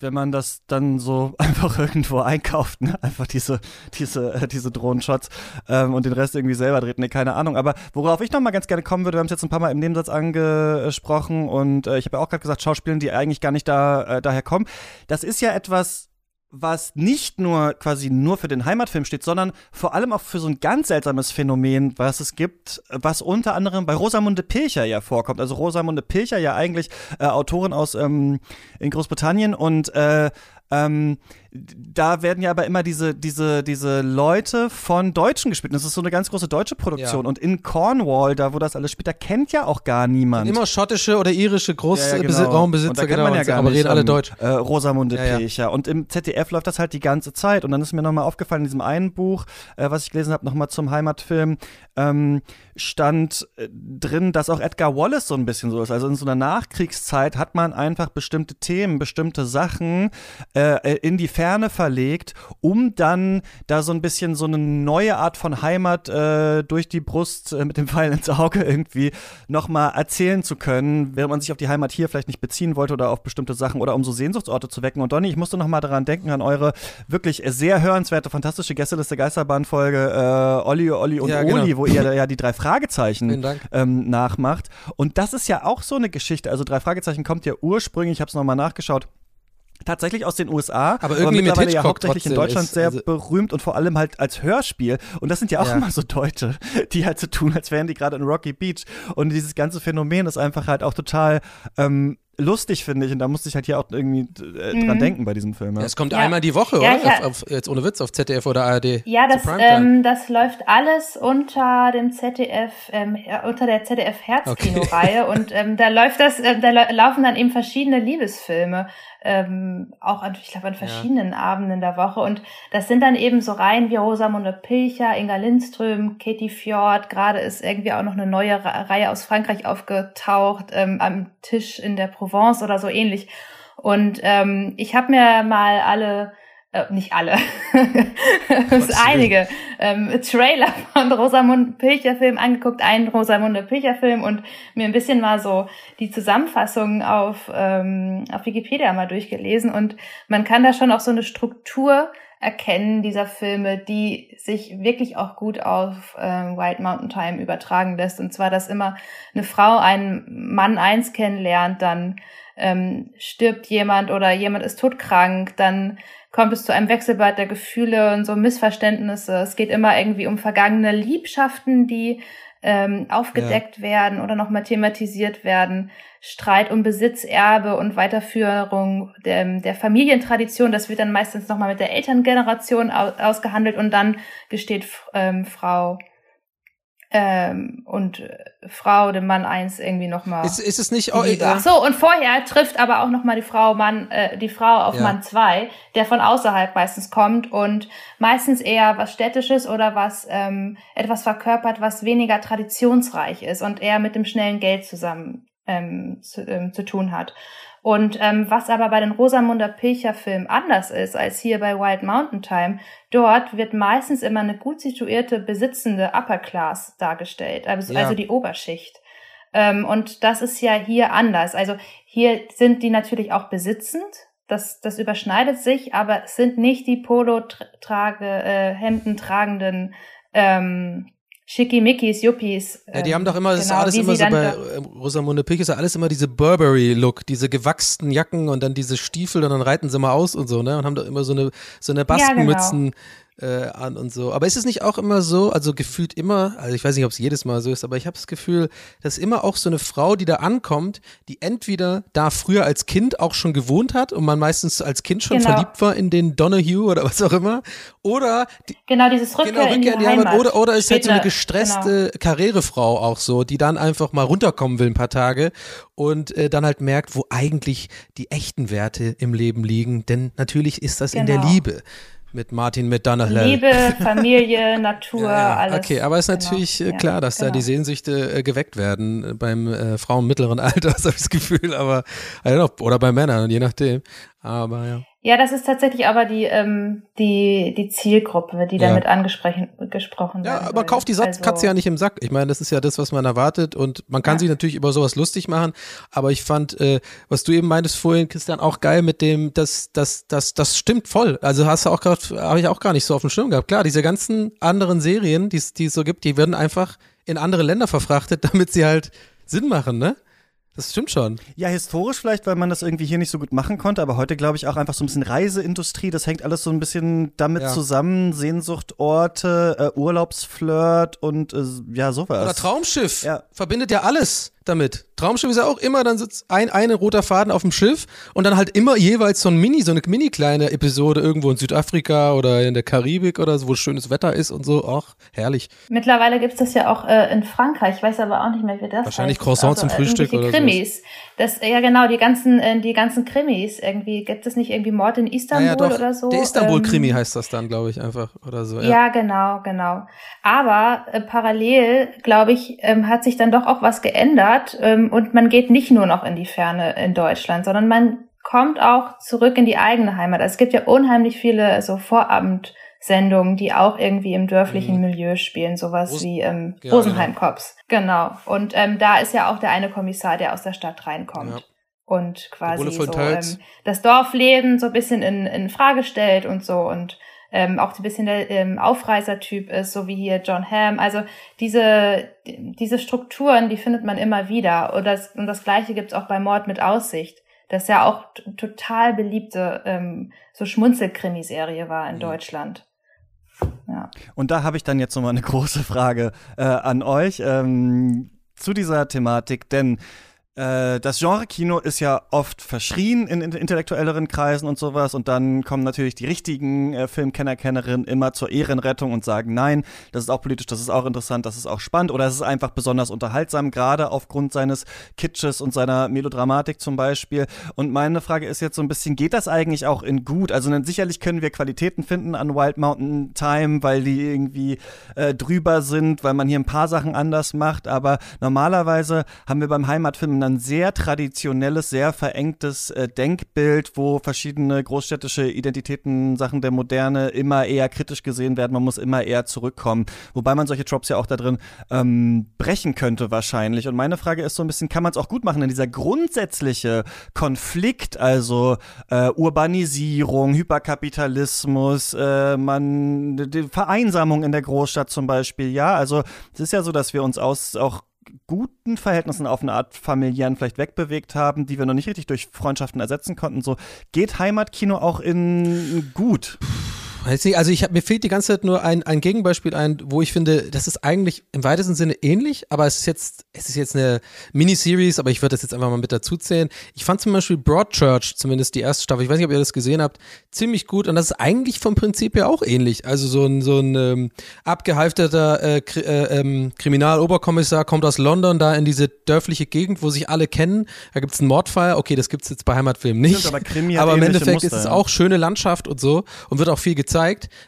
wenn man das dann so einfach irgendwo einkauft, ne? einfach diese, diese, äh, diese Drohnenshots ähm, und den Rest irgendwie selber dreht, ne, keine Ahnung. Aber worauf ich noch mal ganz gerne kommen würde, wir haben es jetzt ein paar Mal im Nebensatz angesprochen und äh, ich habe ja auch gerade gesagt, Schauspielen, die eigentlich gar nicht da äh, daher kommen. Das ist ja etwas, was nicht nur quasi nur für den Heimatfilm steht, sondern vor allem auch für so ein ganz seltsames Phänomen, was es gibt, was unter anderem bei Rosamunde Pilcher ja vorkommt. Also Rosamunde Pilcher ja eigentlich äh, Autorin aus ähm, in Großbritannien und äh, ähm, da werden ja aber immer diese, diese, diese Leute von Deutschen gespielt. Das ist so eine ganz große deutsche Produktion. Ja. Und in Cornwall, da wo das alles spielt, da kennt ja auch gar niemand. Und immer schottische oder irische Großraumbesitzer, ja, ja, genau. Man ja gar aber reden alle Deutsch. Äh, Rosamunde ja, Pilcher. Und im ZDF läuft das halt die ganze Zeit. Und dann ist mir nochmal aufgefallen, in diesem einen Buch, äh, was ich gelesen habe, nochmal zum Heimatfilm, ähm, stand äh, drin, dass auch Edgar Wallace so ein bisschen so ist. Also in so einer Nachkriegszeit hat man einfach bestimmte Themen, bestimmte Sachen äh, in die Ferne verlegt, um dann da so ein bisschen so eine neue Art von Heimat äh, durch die Brust äh, mit dem Pfeil ins Auge irgendwie nochmal erzählen zu können, während man sich auf die Heimat hier vielleicht nicht beziehen wollte oder auf bestimmte Sachen oder um so Sehnsuchtsorte zu wecken. Und Donny, ich musste nochmal daran denken, an eure wirklich sehr hörenswerte, fantastische Gästeliste Geisterbahnfolge äh, Olli, Olli und ja, genau. Oli, wo ihr ja die drei Fragezeichen ähm, nachmacht. Und das ist ja auch so eine Geschichte. Also drei Fragezeichen kommt ja ursprünglich, ich habe es nochmal nachgeschaut, tatsächlich aus den USA, aber irgendwie aber mittlerweile ja hauptsächlich in Deutschland ist, sehr also berühmt und vor allem halt als Hörspiel. Und das sind ja auch ja. immer so Deutsche, die halt so tun, als wären die gerade in Rocky Beach. Und dieses ganze Phänomen ist einfach halt auch total ähm, lustig, finde ich. Und da musste ich halt hier auch irgendwie äh, mhm. dran denken bei diesem Film. Ja. es kommt ja. einmal die Woche, ja, oder? Auf, auf, jetzt ohne Witz, auf ZDF oder ARD. Ja, das, ähm, das läuft alles unter dem ZDF, ähm, unter der ZDF Herzkino-Reihe. Okay. und ähm, da läuft das, äh, da laufen dann eben verschiedene Liebesfilme ähm, auch an, ich glaube, an verschiedenen ja. Abenden der Woche. Und das sind dann eben so Reihen wie Rosamunde Pilcher, Inga Lindström, Katie Fjord. Gerade ist irgendwie auch noch eine neue Reihe aus Frankreich aufgetaucht, ähm, am Tisch in der Provence oder so ähnlich. Und ähm, ich habe mir mal alle äh, nicht alle, es einige. Ähm, Trailer von Rosamunde Pilcher Film angeguckt, einen Rosamunde Pilcher Film und mir ein bisschen mal so die Zusammenfassung auf, ähm, auf Wikipedia mal durchgelesen. Und man kann da schon auch so eine Struktur erkennen dieser Filme, die sich wirklich auch gut auf äh, White Mountain Time übertragen lässt. Und zwar, dass immer eine Frau einen Mann eins kennenlernt, dann ähm, stirbt jemand oder jemand ist todkrank, dann kommt es zu einem Wechselbad der Gefühle und so Missverständnisse. Es geht immer irgendwie um vergangene Liebschaften, die ähm, aufgedeckt ja. werden oder nochmal thematisiert werden. Streit um Besitz, Erbe und Weiterführung der, der Familientradition. Das wird dann meistens nochmal mit der Elterngeneration ausgehandelt und dann gesteht ähm, Frau ähm, und äh, Frau dem Mann eins irgendwie nochmal. Ist, ist es nicht äh, Ach so, und vorher trifft aber auch nochmal die Frau Mann, äh, die Frau auf ja. Mann zwei, der von außerhalb meistens kommt und meistens eher was Städtisches oder was ähm, etwas verkörpert, was weniger traditionsreich ist und eher mit dem schnellen Geld zusammen ähm, zu, ähm, zu tun hat. Und ähm, was aber bei den Rosamunder Pilcher Filmen anders ist als hier bei Wild Mountain Time, dort wird meistens immer eine gut situierte, besitzende Upper Class dargestellt, also, ja. also die Oberschicht. Ähm, und das ist ja hier anders. Also hier sind die natürlich auch besitzend, das, das überschneidet sich, aber es sind nicht die Polo-Hemden äh, tragenden ähm, Schickimickis, Yuppies. Ja, die haben doch immer, das genau, ist alles immer so bei Rosamunde Pilch ist ja alles immer diese Burberry-Look, diese gewachsenen Jacken und dann diese Stiefel und dann reiten sie mal aus und so, ne? Und haben doch immer so eine, so eine Baskenmützen. Ja, genau äh, an und so. Aber ist es nicht auch immer so, also gefühlt immer, also ich weiß nicht, ob es jedes Mal so ist, aber ich habe das Gefühl, dass immer auch so eine Frau, die da ankommt, die entweder da früher als Kind auch schon gewohnt hat und man meistens als Kind schon genau. verliebt war in den Donahue oder was auch immer, oder die, genau dieses Rückkehr, genau, Rückkehr in die, in die Heimat. Oder, oder ist halt so eine gestresste genau. Karrierefrau auch so, die dann einfach mal runterkommen will ein paar Tage und äh, dann halt merkt, wo eigentlich die echten Werte im Leben liegen, denn natürlich ist das genau. in der genau. Liebe mit Martin mit McDonough. Liebe, Familie, Natur, ja, ja. alles. Okay, aber es ist genau. natürlich äh, klar, dass genau. da die Sehnsüchte äh, geweckt werden beim äh, Frauen mittleren Alters, habe ich das Gefühl, aber know, oder bei Männern, je nachdem. Aber ja. Ja, das ist tatsächlich aber die, ähm, die, die Zielgruppe, die Ja. damit angesprochen gesprochen Ja, aber kauft die Satz Also- Katze ja nicht im Sack. Ich meine, das ist ja das, was man erwartet und man kann Ja. sich natürlich über sowas lustig machen, aber ich fand, äh, was du eben meintest vorhin, Christian, auch geil mit dem, das, das, das, das stimmt voll. Also hast du auch gerade, habe ich auch gar nicht so auf dem Schirm gehabt. Klar, diese ganzen anderen Serien, die es die es so gibt, die werden einfach in andere Länder verfrachtet, damit sie halt Sinn machen, ne? Das stimmt schon. Ja, historisch vielleicht, weil man das irgendwie hier nicht so gut machen konnte, aber heute glaube ich auch einfach so ein bisschen Reiseindustrie, das hängt alles so ein bisschen damit Ja. zusammen, Sehnsuchtorte, äh, Urlaubsflirt und äh, ja, sowas. Oder Traumschiff Ja. verbindet ja alles damit. Traumschiff ist ja auch immer, dann sitzt ein, ein roter Faden auf dem Schiff und dann halt immer jeweils so ein Mini, so eine mini kleine Episode irgendwo in Südafrika oder in der Karibik oder so, wo schönes Wetter ist und so. Ach, herrlich. Mittlerweile gibt's das ja auch äh, in Frankreich, ich weiß aber auch nicht mehr, wie das Wahrscheinlich heißt. Croissant Also, zum Frühstück irgendwelche oder Krimis. Das, ja genau, die ganzen, äh, die ganzen Krimis irgendwie. Gibt es nicht irgendwie Mord in Istanbul Naja, doch. oder so? Der Istanbul-Krimi Ähm, heißt das dann, glaube ich, einfach oder so. Ja, genau, genau. Aber äh, parallel, glaube ich, ähm, hat sich dann doch auch was geändert ähm, und man geht nicht nur noch in die Ferne in Deutschland, sondern man kommt auch zurück in die eigene Heimat. Also es gibt ja unheimlich viele so Vorabendsendungen, die auch irgendwie im dörflichen Mhm. Milieu spielen, sowas Rosen- wie ähm, Ja, Rosenheim Cops. Genau. Und ähm, da ist ja auch der eine Kommissar, der aus der Stadt reinkommt. Ja. Und quasi so ähm, das Dorfleben so ein bisschen in, in Frage stellt und so und ähm, auch so ein bisschen der ähm, Aufreißertyp ist, so wie hier John Hamm. Also diese, diese Strukturen, die findet man immer wieder. Und das, und das Gleiche gibt's auch bei Mord mit Aussicht. Das ja auch total beliebte ähm, so Schmunzelkrimiserie war in Mhm. Deutschland. Und da habe ich dann jetzt nochmal eine große Frage äh, an euch ähm, zu dieser Thematik, denn das Genre Kino ist ja oft verschrien in, in intellektuelleren Kreisen und sowas und dann kommen natürlich die richtigen äh, Filmkenner, Kennerinnen immer zur Ehrenrettung und sagen, nein, das ist auch politisch, das ist auch interessant, das ist auch spannend oder es ist einfach besonders unterhaltsam, gerade aufgrund seines Kitsches und seiner Melodramatik zum Beispiel. Und meine Frage ist jetzt so ein bisschen, geht das eigentlich auch in gut? Also dann sicherlich können wir Qualitäten finden an Wild Mountain Time, weil die irgendwie äh, drüber sind, weil man hier ein paar Sachen anders macht, aber normalerweise haben wir beim Heimatfilm ein sehr traditionelles, sehr verengtes äh, Denkbild, wo verschiedene großstädtische Identitäten, Sachen der Moderne immer eher kritisch gesehen werden. Man muss immer eher zurückkommen. Wobei man solche Tropes ja auch da drin ähm, brechen könnte wahrscheinlich. Und meine Frage ist so ein bisschen, kann man es auch gut machen, denn dieser grundsätzliche Konflikt, also äh, Urbanisierung, Hyperkapitalismus, äh, man, die Vereinsamung in der Großstadt zum Beispiel, ja, also es ist ja so, dass wir uns aus auch guten Verhältnissen auf eine Art familiären vielleicht wegbewegt haben, die wir noch nicht richtig durch Freundschaften ersetzen konnten. So geht Heimatkino auch in gut. Weiß nicht, also ich hab, mir fehlt die ganze Zeit nur ein, ein Gegenbeispiel ein, wo ich finde, das ist eigentlich im weitesten Sinne ähnlich, aber es ist jetzt, es ist jetzt eine Miniseries, aber ich würde das jetzt einfach mal mit dazu zählen. Ich fand zum Beispiel Broadchurch, zumindest die erste Staffel, ich weiß nicht, ob ihr das gesehen habt, ziemlich gut und das ist eigentlich vom Prinzip her auch ähnlich. Also so ein, so ein ähm, abgehalfterter äh, Kri äh, ähm, Kriminaloberkommissar kommt aus London da in diese dörfliche Gegend, wo sich alle kennen. Da gibt's einen Mordfall, okay, das gibt's jetzt bei Heimatfilmen nicht. Stimmt, aber aber im Endeffekt Muster, ist es auch schöne Landschaft und so und wird auch viel gezeigt,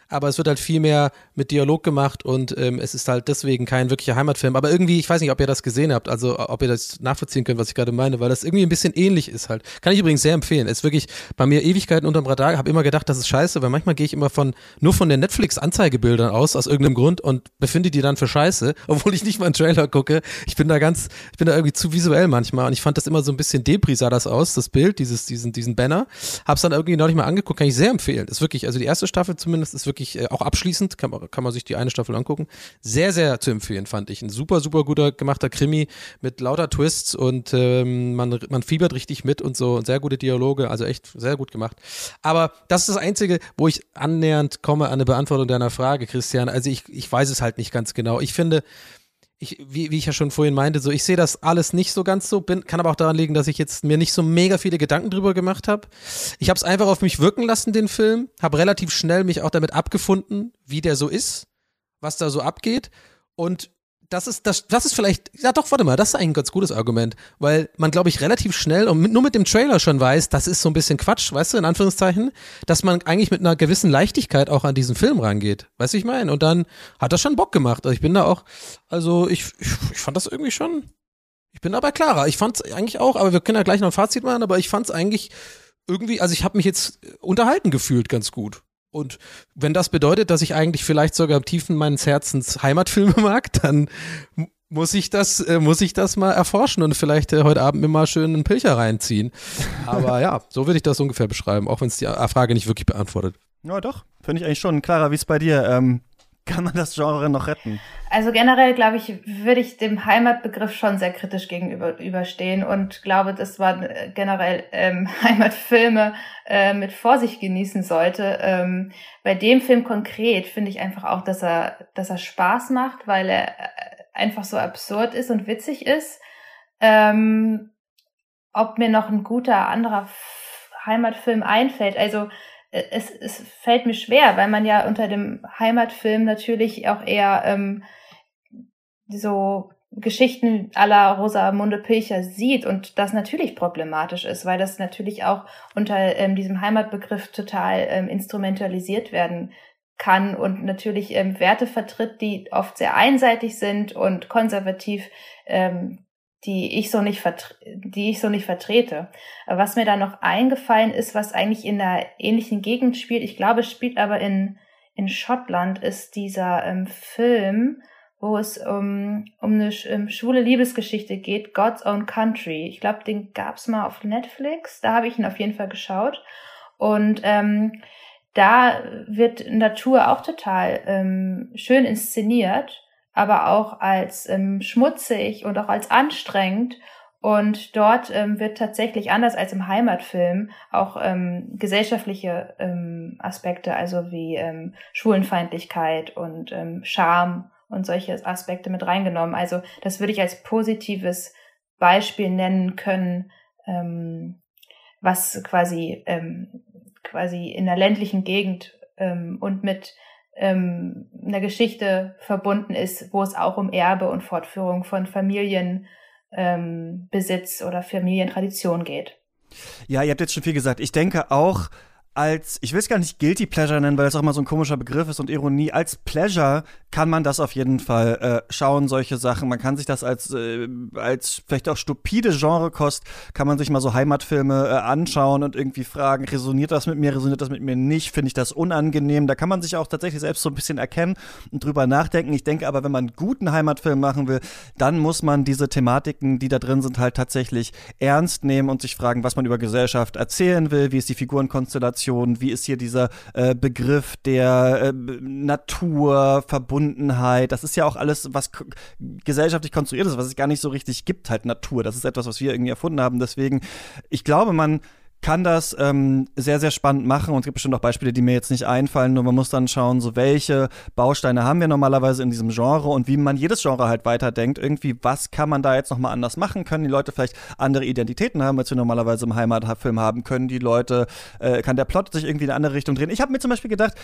aber es wird halt viel mehr mit Dialog gemacht und ähm, es ist halt deswegen kein wirklicher Heimatfilm. Aber irgendwie, ich weiß nicht, ob ihr das gesehen habt, also ob ihr das nachvollziehen könnt, was ich gerade meine, weil das irgendwie ein bisschen ähnlich ist halt. Kann ich übrigens sehr empfehlen. Ist wirklich bei mir Ewigkeiten unterm Radar. Habe immer gedacht, das ist scheiße, weil manchmal gehe ich immer von nur von den Netflix-Anzeigebildern aus, aus irgendeinem Grund und befinde die dann für scheiße, obwohl ich nicht mal einen Trailer gucke. Ich bin da ganz, ich bin da irgendwie zu visuell manchmal und ich fand das immer so ein bisschen Debris sah das aus, das Bild, dieses, diesen, diesen Banner. Hab's dann irgendwie noch nicht mal angeguckt, kann ich sehr empfehlen. Ist wirklich, also die erste Staffel zumindest ist wirklich äh, auch abschließend, kann man, kann man sich die eine Staffel angucken. Sehr, sehr zu empfehlen, fand ich. Ein super, super guter gemachter Krimi mit lauter Twists und ähm, man, man fiebert richtig mit und so und sehr gute Dialoge, also echt sehr gut gemacht. Aber das ist das Einzige, wo ich annähernd komme an eine Beantwortung deiner Frage, Christian. Also ich, ich weiß es halt nicht ganz genau. Ich finde, ich, wie, wie ich ja schon vorhin meinte, so ich sehe das alles nicht so ganz so, bin, kann aber auch daran liegen, dass ich jetzt mir nicht so mega viele Gedanken drüber gemacht habe. Ich habe es einfach auf mich wirken lassen, den Film, habe relativ schnell mich auch damit abgefunden, wie der so ist, was da so abgeht und das ist, das, das ist vielleicht, ja doch, warte mal, das ist eigentlich ein ganz gutes Argument, weil man, glaube ich, relativ schnell und mit, nur mit dem Trailer schon weiß, das ist so ein bisschen Quatsch, weißt du, in Anführungszeichen, dass man eigentlich mit einer gewissen Leichtigkeit auch an diesen Film rangeht, weißt du, ich meine, und dann hat das schon Bock gemacht, also ich bin da auch, also ich, ich, ich fand das irgendwie schon, ich bin aber klarer, ich fand es eigentlich auch, aber wir können ja gleich noch ein Fazit machen, aber ich fand es eigentlich irgendwie, also ich habe mich jetzt unterhalten gefühlt ganz gut. Und wenn das bedeutet, dass ich eigentlich vielleicht sogar im Tiefen meines Herzens Heimatfilme mag, dann muss ich das, äh, muss ich das mal erforschen und vielleicht äh, heute Abend mir mal schön einen Pilcher reinziehen. Aber ja, so würde ich das ungefähr beschreiben, auch wenn es die Frage nicht wirklich beantwortet. Ja, doch. Finde ich eigentlich schon. Clara, wie ist bei dir? Ähm, kann man das Genre noch retten? Also generell, glaube ich, würde ich dem Heimatbegriff schon sehr kritisch gegenüberstehen und glaube, dass man äh, generell ähm, Heimatfilme äh, mit Vorsicht genießen sollte. Ähm, bei dem Film konkret finde ich einfach auch, dass er, dass er Spaß macht, weil er äh, einfach so absurd ist und witzig ist. Ähm, ob mir noch ein guter anderer Heimatfilm einfällt. Also es, es fällt mir schwer, weil man ja unter dem Heimatfilm natürlich auch eher ähm, so Geschichten aller Rosamunde Pilcher sieht und das natürlich problematisch ist, weil das natürlich auch unter ähm, diesem Heimatbegriff total ähm, instrumentalisiert werden kann und natürlich ähm, Werte vertritt, die oft sehr einseitig sind und konservativ ähm, die ich so nicht die ich so nicht vertrete. Was mir da noch eingefallen ist, was eigentlich in einer ähnlichen Gegend spielt, ich glaube, es spielt aber in in Schottland, ist dieser ähm, Film, wo es um um eine um schwule Liebesgeschichte geht, God's Own Country. Ich glaube, den gab's mal auf Netflix. Da habe ich ihn auf jeden Fall geschaut und ähm, da wird Natur auch total ähm, schön inszeniert aber auch als ähm, schmutzig und auch als anstrengend. Und dort ähm, wird tatsächlich anders als im Heimatfilm auch ähm, gesellschaftliche ähm, Aspekte, also wie ähm, Schwulenfeindlichkeit und ähm, Scham und solche Aspekte mit reingenommen. Also das würde ich als positives Beispiel nennen können, ähm, was quasi ähm, quasi in der ländlichen Gegend ähm, und mit ähm, einer Geschichte verbunden ist, wo es auch um Erbe und Fortführung von Familienbesitz ähm, oder Familientradition geht. Ja, ihr habt jetzt schon viel gesagt. Ich denke auch, als, ich will es gar nicht Guilty Pleasure nennen, weil das auch immer so ein komischer Begriff ist und Ironie. Als Pleasure kann man das auf jeden Fall äh, schauen, solche Sachen. Man kann sich das als, äh, als vielleicht auch stupide Genrekost, kann man sich mal so Heimatfilme äh, anschauen und irgendwie fragen, resoniert das mit mir, resoniert das mit mir nicht, finde ich das unangenehm. Da kann man sich auch tatsächlich selbst so ein bisschen erkennen und drüber nachdenken. Ich denke aber, wenn man einen guten Heimatfilm machen will, dann muss man diese Thematiken, die da drin sind, halt tatsächlich ernst nehmen und sich fragen, was man über Gesellschaft erzählen will, wie ist die Figurenkonstellation Kommunikation, wie ist hier dieser äh, Begriff der äh, Natur, Verbundenheit, das ist ja auch alles, was gesellschaftlich konstruiert ist, was es gar nicht so richtig gibt, halt Natur. Das ist etwas, was wir irgendwie erfunden haben. Deswegen, ich glaube, man kann das ähm, sehr, sehr spannend machen und es gibt bestimmt auch Beispiele, die mir jetzt nicht einfallen, nur man muss dann schauen, so welche Bausteine haben wir normalerweise in diesem Genre und wie man jedes Genre halt weiterdenkt. Irgendwie, was kann man da jetzt nochmal anders machen? Können die Leute vielleicht andere Identitäten haben, als wir normalerweise im Heimatfilm haben? Können die Leute, äh, kann der Plot sich irgendwie in eine andere Richtung drehen? Ich habe mir zum Beispiel gedacht,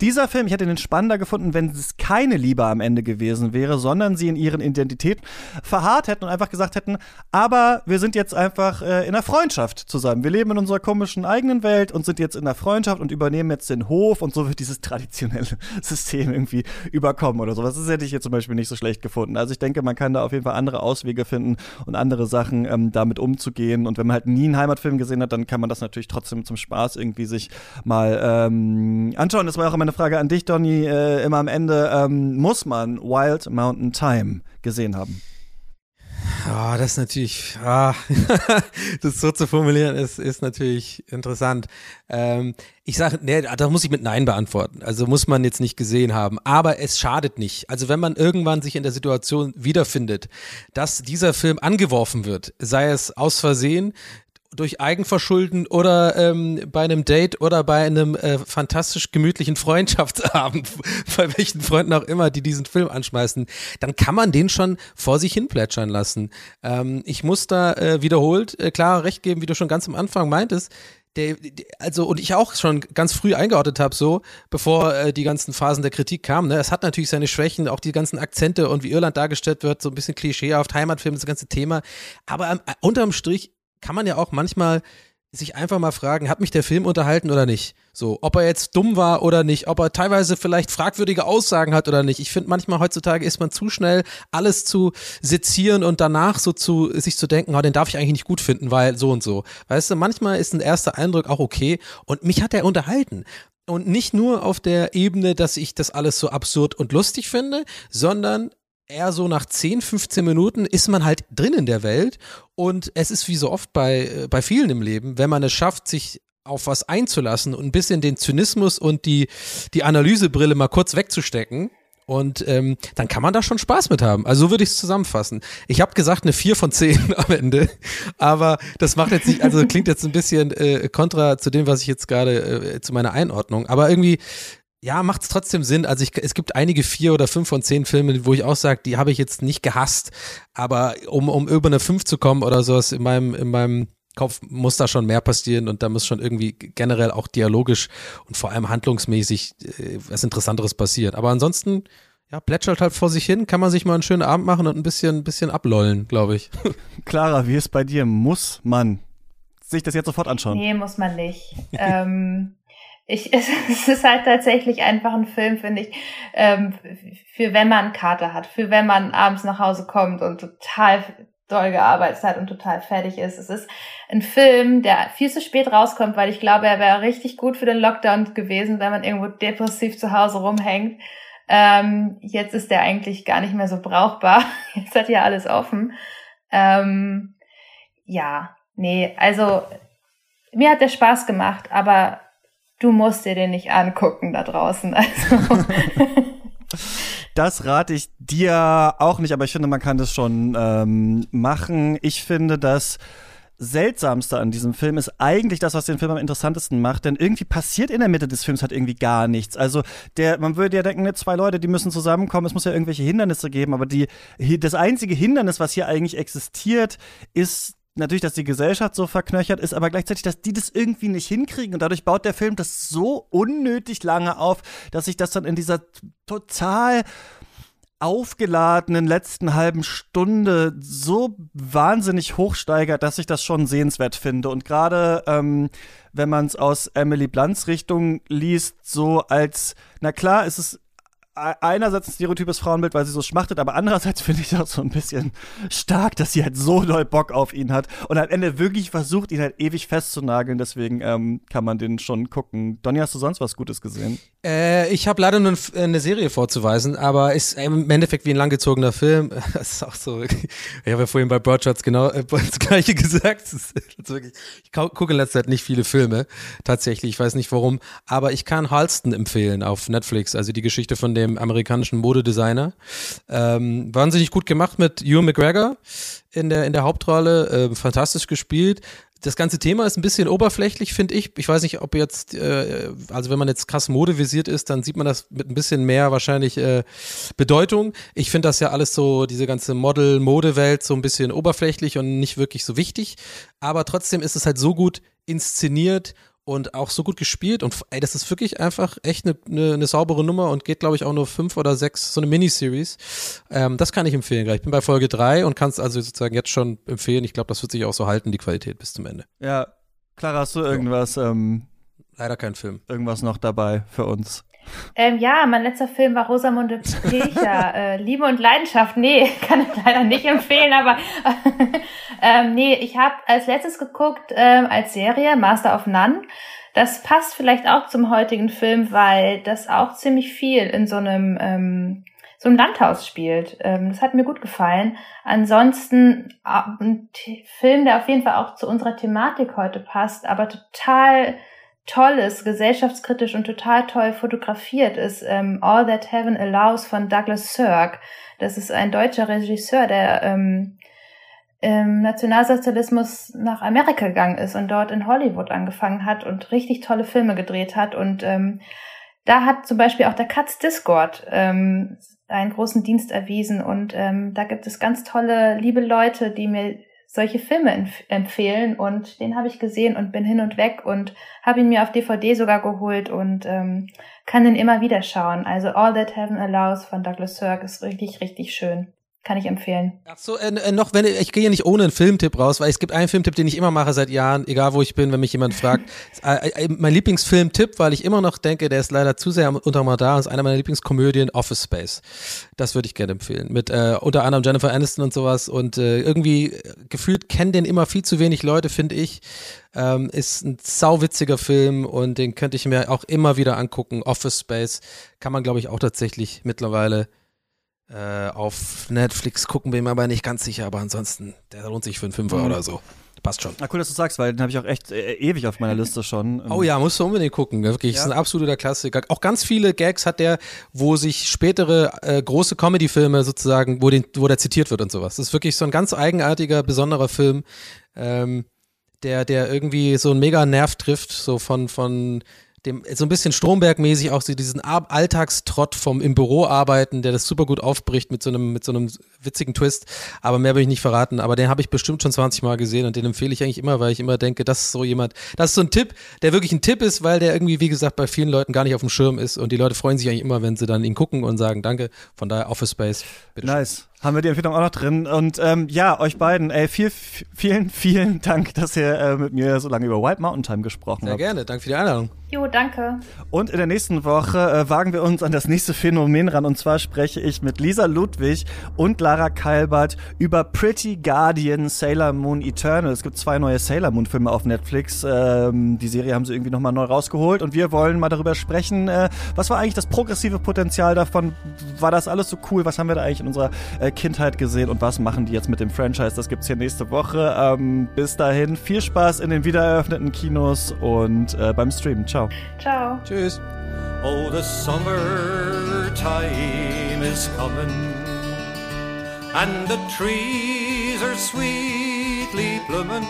dieser Film, ich hätte den spannender gefunden, wenn es keine Liebe am Ende gewesen wäre, sondern sie in ihren Identitäten verharrt hätten und einfach gesagt hätten, aber wir sind jetzt einfach äh, in einer Freundschaft zusammen. Wir leben in unserer komischen eigenen Welt und sind jetzt in der Freundschaft und übernehmen jetzt den Hof und so wird dieses traditionelle System irgendwie überkommen oder sowas. Das hätte ich jetzt zum Beispiel nicht so schlecht gefunden. Also ich denke, man kann da auf jeden Fall andere Auswege finden und andere Sachen ähm, damit umzugehen. Und wenn man halt nie einen Heimatfilm gesehen hat, dann kann man das natürlich trotzdem zum Spaß irgendwie sich mal ähm, anschauen. Das war auch immer eine Frage an dich, Donny, äh, immer am Ende. Ähm, muss man Wild Mountain Time gesehen haben? Ja, das ist natürlich, ah, das so zu formulieren, ist, ist natürlich interessant. Ähm, ich sage, nee, da muss ich mit Nein beantworten. Also muss man jetzt nicht gesehen haben. Aber es schadet nicht. Also wenn man irgendwann sich in der Situation wiederfindet, dass dieser Film angeworfen wird, sei es aus Versehen, durch Eigenverschulden oder ähm, bei einem Date oder bei einem äh, fantastisch gemütlichen Freundschaftsabend, bei welchen Freunden auch immer, die diesen Film anschmeißen, dann kann man den schon vor sich hin plätschern lassen. Ähm, ich muss da äh, wiederholt äh, klar recht geben, wie du schon ganz am Anfang meintest. Der, also und ich auch schon ganz früh eingeordnet habe, so bevor äh, die ganzen Phasen der Kritik kamen. Ne? Es hat natürlich seine Schwächen, auch die ganzen Akzente und wie Irland dargestellt wird, so ein bisschen klischeehaft, Heimatfilm, das ganze Thema. Aber ähm, unterm Strich kann man ja auch manchmal sich einfach mal fragen, hat mich der Film unterhalten oder nicht? So, ob er jetzt dumm war oder nicht, ob er teilweise vielleicht fragwürdige Aussagen hat oder nicht. Ich finde manchmal heutzutage ist man zu schnell, alles zu sezieren und danach so zu sich zu denken, oh, den darf ich eigentlich nicht gut finden, weil so und so. Weißt du, manchmal ist ein erster Eindruck auch okay und mich hat er unterhalten. Und nicht nur auf der Ebene, dass ich das alles so absurd und lustig finde, sondern eher so nach 10, 15 Minuten ist man halt drin in der Welt und es ist wie so oft bei, äh, bei vielen im Leben, wenn man es schafft, sich auf was einzulassen und ein bisschen den Zynismus und die, die Analysebrille mal kurz wegzustecken, und ähm, dann kann man da schon Spaß mit haben. Also so würde ich es zusammenfassen. Ich habe gesagt eine 4 von 10 am Ende, aber das macht jetzt nicht, also klingt jetzt ein bisschen äh, kontra zu dem, was ich jetzt gerade äh, zu meiner Einordnung. Aber irgendwie ja, macht es trotzdem Sinn. Also ich, es gibt einige vier oder fünf von zehn Filme, wo ich auch sage, die habe ich jetzt nicht gehasst, aber um, um über eine fünf zu kommen oder sowas in meinem, in meinem Kopf muss da schon mehr passieren und da muss schon irgendwie generell auch dialogisch und vor allem handlungsmäßig äh, was Interessanteres passieren. Aber ansonsten, ja, plätschert halt vor sich hin, kann man sich mal einen schönen Abend machen und ein bisschen, ein bisschen ablollen, glaube ich. Clara, wie ist bei dir? Muss man sich das jetzt sofort anschauen? Nee, muss man nicht. ähm, ich, es ist halt tatsächlich einfach ein Film, finde ich, ähm, für wenn man Kater hat, für wenn man abends nach Hause kommt und total doll gearbeitet hat und total fertig ist. Es ist ein Film, der viel zu spät rauskommt, weil ich glaube, er wäre richtig gut für den Lockdown gewesen, wenn man irgendwo depressiv zu Hause rumhängt. Ähm, jetzt ist der eigentlich gar nicht mehr so brauchbar. Jetzt hat ja alles offen. Ähm, ja, nee, also mir hat der Spaß gemacht, aber du musst dir den nicht angucken da draußen. Also. Das rate ich dir auch nicht, aber ich finde, man kann das schon ähm, machen. Ich finde, das Seltsamste an diesem Film ist eigentlich das, was den Film am interessantesten macht, denn irgendwie passiert in der Mitte des Films halt irgendwie gar nichts. Also der, man würde ja denken, ne, zwei Leute, die müssen zusammenkommen, es muss ja irgendwelche Hindernisse geben, aber die, das einzige Hindernis, was hier eigentlich existiert, ist natürlich, dass die Gesellschaft so verknöchert ist, aber gleichzeitig, dass die das irgendwie nicht hinkriegen. Und dadurch baut der Film das so unnötig lange auf, dass sich das dann in dieser total aufgeladenen letzten halben Stunde so wahnsinnig hochsteigert, dass ich das schon sehenswert finde. Und gerade ähm, wenn man es aus Emily Blunts Richtung liest, so als, na klar, ist es einerseits ein stereotypes Frauenbild, weil sie so schmachtet, aber andererseits finde ich auch so ein bisschen stark, dass sie halt so doll Bock auf ihn hat und am Ende wirklich versucht, ihn halt ewig festzunageln. Deswegen ähm, kann man den schon gucken. Donny, hast du sonst was Gutes gesehen? Äh, ich habe leider nur eine Serie vorzuweisen, aber ist im Endeffekt wie ein langgezogener Film. Das ist auch so. Ich habe ja vorhin bei Broadshots genau äh, das Gleiche gesagt. Das ist wirklich, ich gucke in letzter Zeit nicht viele Filme, tatsächlich. Ich weiß nicht warum, aber ich kann Halston empfehlen auf Netflix. Also die Geschichte von dem amerikanischen Modedesigner. Ähm, wahnsinnig gut gemacht mit Ewan McGregor in der in der Hauptrolle. Äh, fantastisch gespielt das ganze Thema ist ein bisschen oberflächlich, finde ich. Ich weiß nicht, ob jetzt, äh, also wenn man jetzt krass modevisiert ist, dann sieht man das mit ein bisschen mehr wahrscheinlich äh, Bedeutung. Ich finde das ja alles so, diese ganze Model-Mode-Welt so ein bisschen oberflächlich und nicht wirklich so wichtig. Aber trotzdem ist es halt so gut inszeniert und auch so gut gespielt und ey, das ist wirklich einfach echt eine, eine, eine saubere Nummer und geht, glaube ich, auch nur fünf oder sechs, so eine Miniseries. Ähm, das kann ich empfehlen gleich. Ich bin bei Folge drei und kann es also sozusagen jetzt schon empfehlen. Ich glaube, das wird sich auch so halten, die Qualität bis zum Ende. Ja, Clara, hast du irgendwas? Ja. Ähm, Leider kein Film. Irgendwas noch dabei für uns? Ähm, ja, mein letzter Film war Rosamunde Pilcher. äh, Liebe und Leidenschaft. Nee, kann ich leider nicht empfehlen, aber ähm, nee, ich habe als letztes geguckt ähm, als Serie Master of None. Das passt vielleicht auch zum heutigen Film, weil das auch ziemlich viel in so einem ähm, so einem Landhaus spielt. Ähm, das hat mir gut gefallen. Ansonsten äh, ein Film, der auf jeden Fall auch zu unserer Thematik heute passt, aber total toll ist, gesellschaftskritisch und total toll fotografiert ist ähm, All That Heaven Allows von Douglas Sirk. Das ist ein deutscher Regisseur, der ähm, im Nationalsozialismus nach Amerika gegangen ist und dort in Hollywood angefangen hat und richtig tolle Filme gedreht hat. Und ähm, da hat zum Beispiel auch der Katz Discord ähm, einen großen Dienst erwiesen. Und ähm, da gibt es ganz tolle, liebe Leute, die mir solche Filme empf empfehlen und den habe ich gesehen und bin hin und weg und habe ihn mir auf DVD sogar geholt und ähm, kann den immer wieder schauen. Also All That Heaven Allows von Douglas Sirk ist richtig, richtig schön. Kann ich empfehlen. Ach so, äh, äh, noch, wenn ich gehe ja nicht ohne einen Filmtipp raus, weil es gibt einen Filmtipp, den ich immer mache seit Jahren, egal wo ich bin, wenn mich jemand fragt. äh, äh, mein Lieblingsfilmtipp, weil ich immer noch denke, der ist leider zu sehr unter mal da, ist einer meiner Lieblingskomödien, Office Space. Das würde ich gerne empfehlen. Mit unter anderem Jennifer Aniston und sowas und irgendwie gefühlt kennen den immer viel zu wenig Leute, finde ich. Ähm, ist ein sauwitziger Film und den könnte ich mir auch immer wieder angucken. Office Space kann man, glaube ich, auch tatsächlich mittlerweile äh, auf Netflix gucken, bin mir aber nicht ganz sicher, aber ansonsten, der lohnt sich für einen Fünfer mhm. oder so. Passt schon. Na cool, dass du sagst, weil den habe ich auch echt äh, ewig auf meiner Liste schon. Oh ja, musst du unbedingt gucken. Wirklich, ja. ist ein absoluter Klassiker. Auch ganz viele Gags hat der, wo sich spätere äh, große Comedy-Filme sozusagen, wo, den, wo der zitiert wird und sowas. Das ist wirklich so ein ganz eigenartiger, besonderer Film, ähm, der, der irgendwie so einen mega Nerv trifft, so von, von dem so ein bisschen Stromberg-mäßig auch so diesen Alltagstrott vom im Büro arbeiten, der das super gut aufbricht mit so einem mit so einem witzigen Twist. Aber mehr will ich nicht verraten. Aber den habe ich bestimmt schon 20 Mal gesehen und den empfehle ich eigentlich immer, weil ich immer denke, das ist so jemand, das ist so ein Tipp, der wirklich ein Tipp ist, weil der irgendwie wie gesagt bei vielen Leuten gar nicht auf dem Schirm ist und die Leute freuen sich eigentlich immer, wenn sie dann ihn gucken und sagen Danke. Von daher Office Space. Bitte nice. Schön haben wir die Empfehlung auch noch drin. Und ähm, ja, euch beiden, ey, viel, vielen, vielen Dank, dass ihr äh, mit mir so lange über Wild Mountain Time gesprochen Sehr habt. Sehr gerne, danke für die Einladung. Jo, danke. Und in der nächsten Woche äh, wagen wir uns an das nächste Phänomen ran. Und zwar spreche ich mit Lisa Ludwig und Lara Kalbert über Pretty Guardian Sailor Moon Eternal. Es gibt zwei neue Sailor Moon Filme auf Netflix. Ähm, die Serie haben sie irgendwie nochmal neu rausgeholt. Und wir wollen mal darüber sprechen, äh, was war eigentlich das progressive Potenzial davon? War das alles so cool? Was haben wir da eigentlich in unserer äh, Kindheit gesehen? Und was machen die jetzt mit dem Franchise? Das gibt's hier nächste Woche. Ähm, bis dahin, viel Spaß in den wiedereröffneten Kinos und äh, beim Stream. Ciao. Ciao. Ciao. Tschüss. Oh, the summer time is coming, and the trees are sweetly blooming,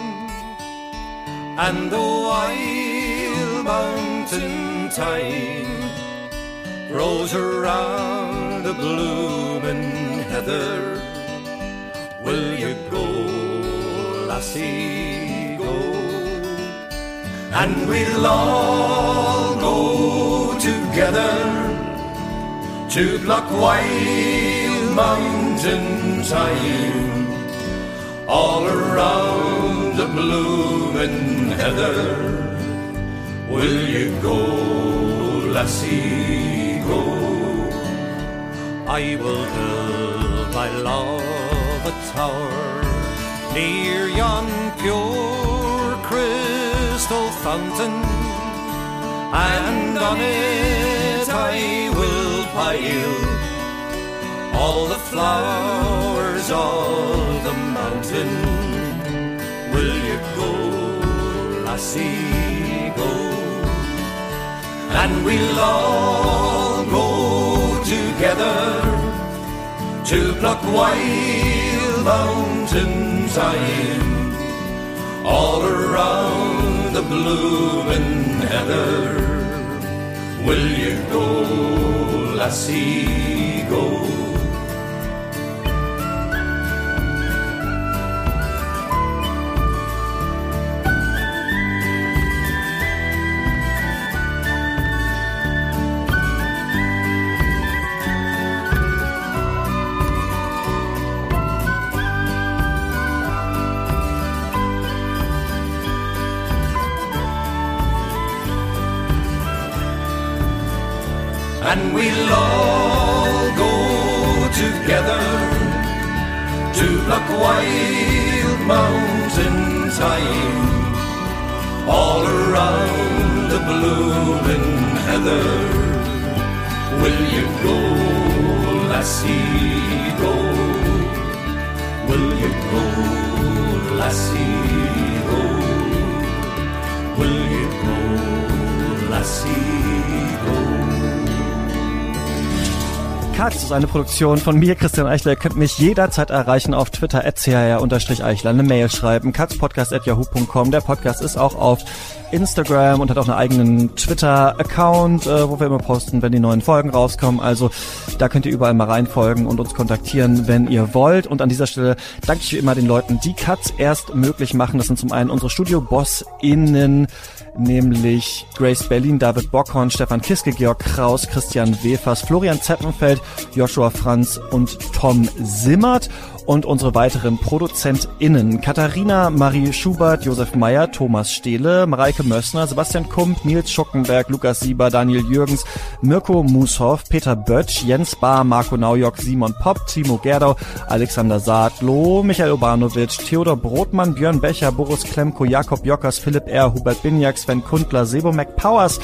and the wild mountain thyme grows around the blooming heather. Will you go, lassie, go? and we'll all go together to pluck mountain thyme all around the blooming heather. Will you go, lassie, go? I will build my love a tower near yon pure crystal fountain, and on it I will pile all the flowers of the mountain. Will you go, lassie, go? And we'll all go together to pluck wild mountain thyme all around the blooming heather. Will you go, lassie, go? And we'll all go together to pluck wild mountain thyme all around the blooming heather. Will you go, lassie, go? Will you go, lassie, go? Will you go, lassie, go? Katz ist eine Produktion von mir, Christian Eichler. Ihr könnt mich jederzeit erreichen auf Twitter, eichler eine Mail schreiben, katzpodcast.yahoo.com. Der Podcast ist auch auf Instagram und hat auch einen eigenen Twitter-Account, äh, wo wir immer posten, wenn die neuen Folgen rauskommen. Also da könnt ihr überall mal reinfolgen und uns kontaktieren, wenn ihr wollt. Und an dieser Stelle danke ich wie immer den Leuten, die Katz erst möglich machen. Das sind zum einen unsere Studio-BossInnen, nämlich Grace Berlin, David Bockhorn, Stefan Kiske, Georg Kraus, Christian Wefers, Florian Zeppenfeld, Joshua Franz und Tom Simmert und unsere weiteren ProduzentInnen. Katharina Marie Schubert, Josef Meyer, Thomas Stehle, Mareike Mössner, Sebastian Kump, Nils Schuckenberg, Lukas Sieber, Daniel Jürgens, Mirko Mushoff, Peter Böttsch, Jens Bahr, Marco Naujock, Simon Popp, Timo Gerdau, Alexander Saatloh, Michael Obanovic, Theodor Brotmann, Björn Becher, Boris Klemko, Jakob Jockers, Philipp R., Hubert Binjak, Sven Kundler, Sebo McPowers,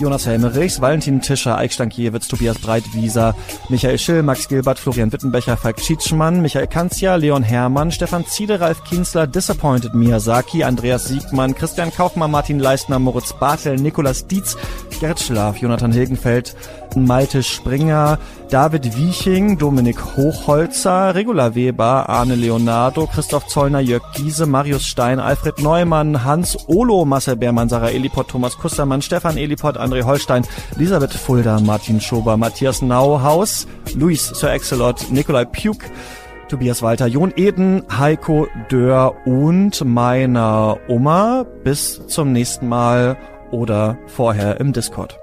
Jonas Helmerichs, Valentin Tischer, Eik Stankiewicz, Tobias Breitwieser, Michael Schill, Max Gilbert, Florian Wittenbecher, Falk Tschitschmann, Michael Kanzia, Leon Hermann, Stefan Ziede, Ralf Kienzler, Disappointed Miyazaki, Andreas Siegmann, Christian Kaufmann, Martin Leistner, Moritz Bartel, Nikolas Dietz, Gerd Schlaf, Jonathan Hilgenfeld, Malte Springer, David Wieching, Dominik Hochholzer, Regula Weber, Arne Leonardo, Christoph Zollner, Jörg Giese, Marius Stein, Alfred Neumann, Hans Olo, Marcel Beermann, Sarah Eliport, Thomas Kustermann, Stefan Eliport, André Holstein, Elisabeth Fulda, Martin Schober, Matthias Nauhaus, Luis Sir Excelot, Nikolai Puk, Tobias Walter, Jon Eden, Heiko Dörr und meiner Oma. Bis zum nächsten Mal oder vorher im Discord.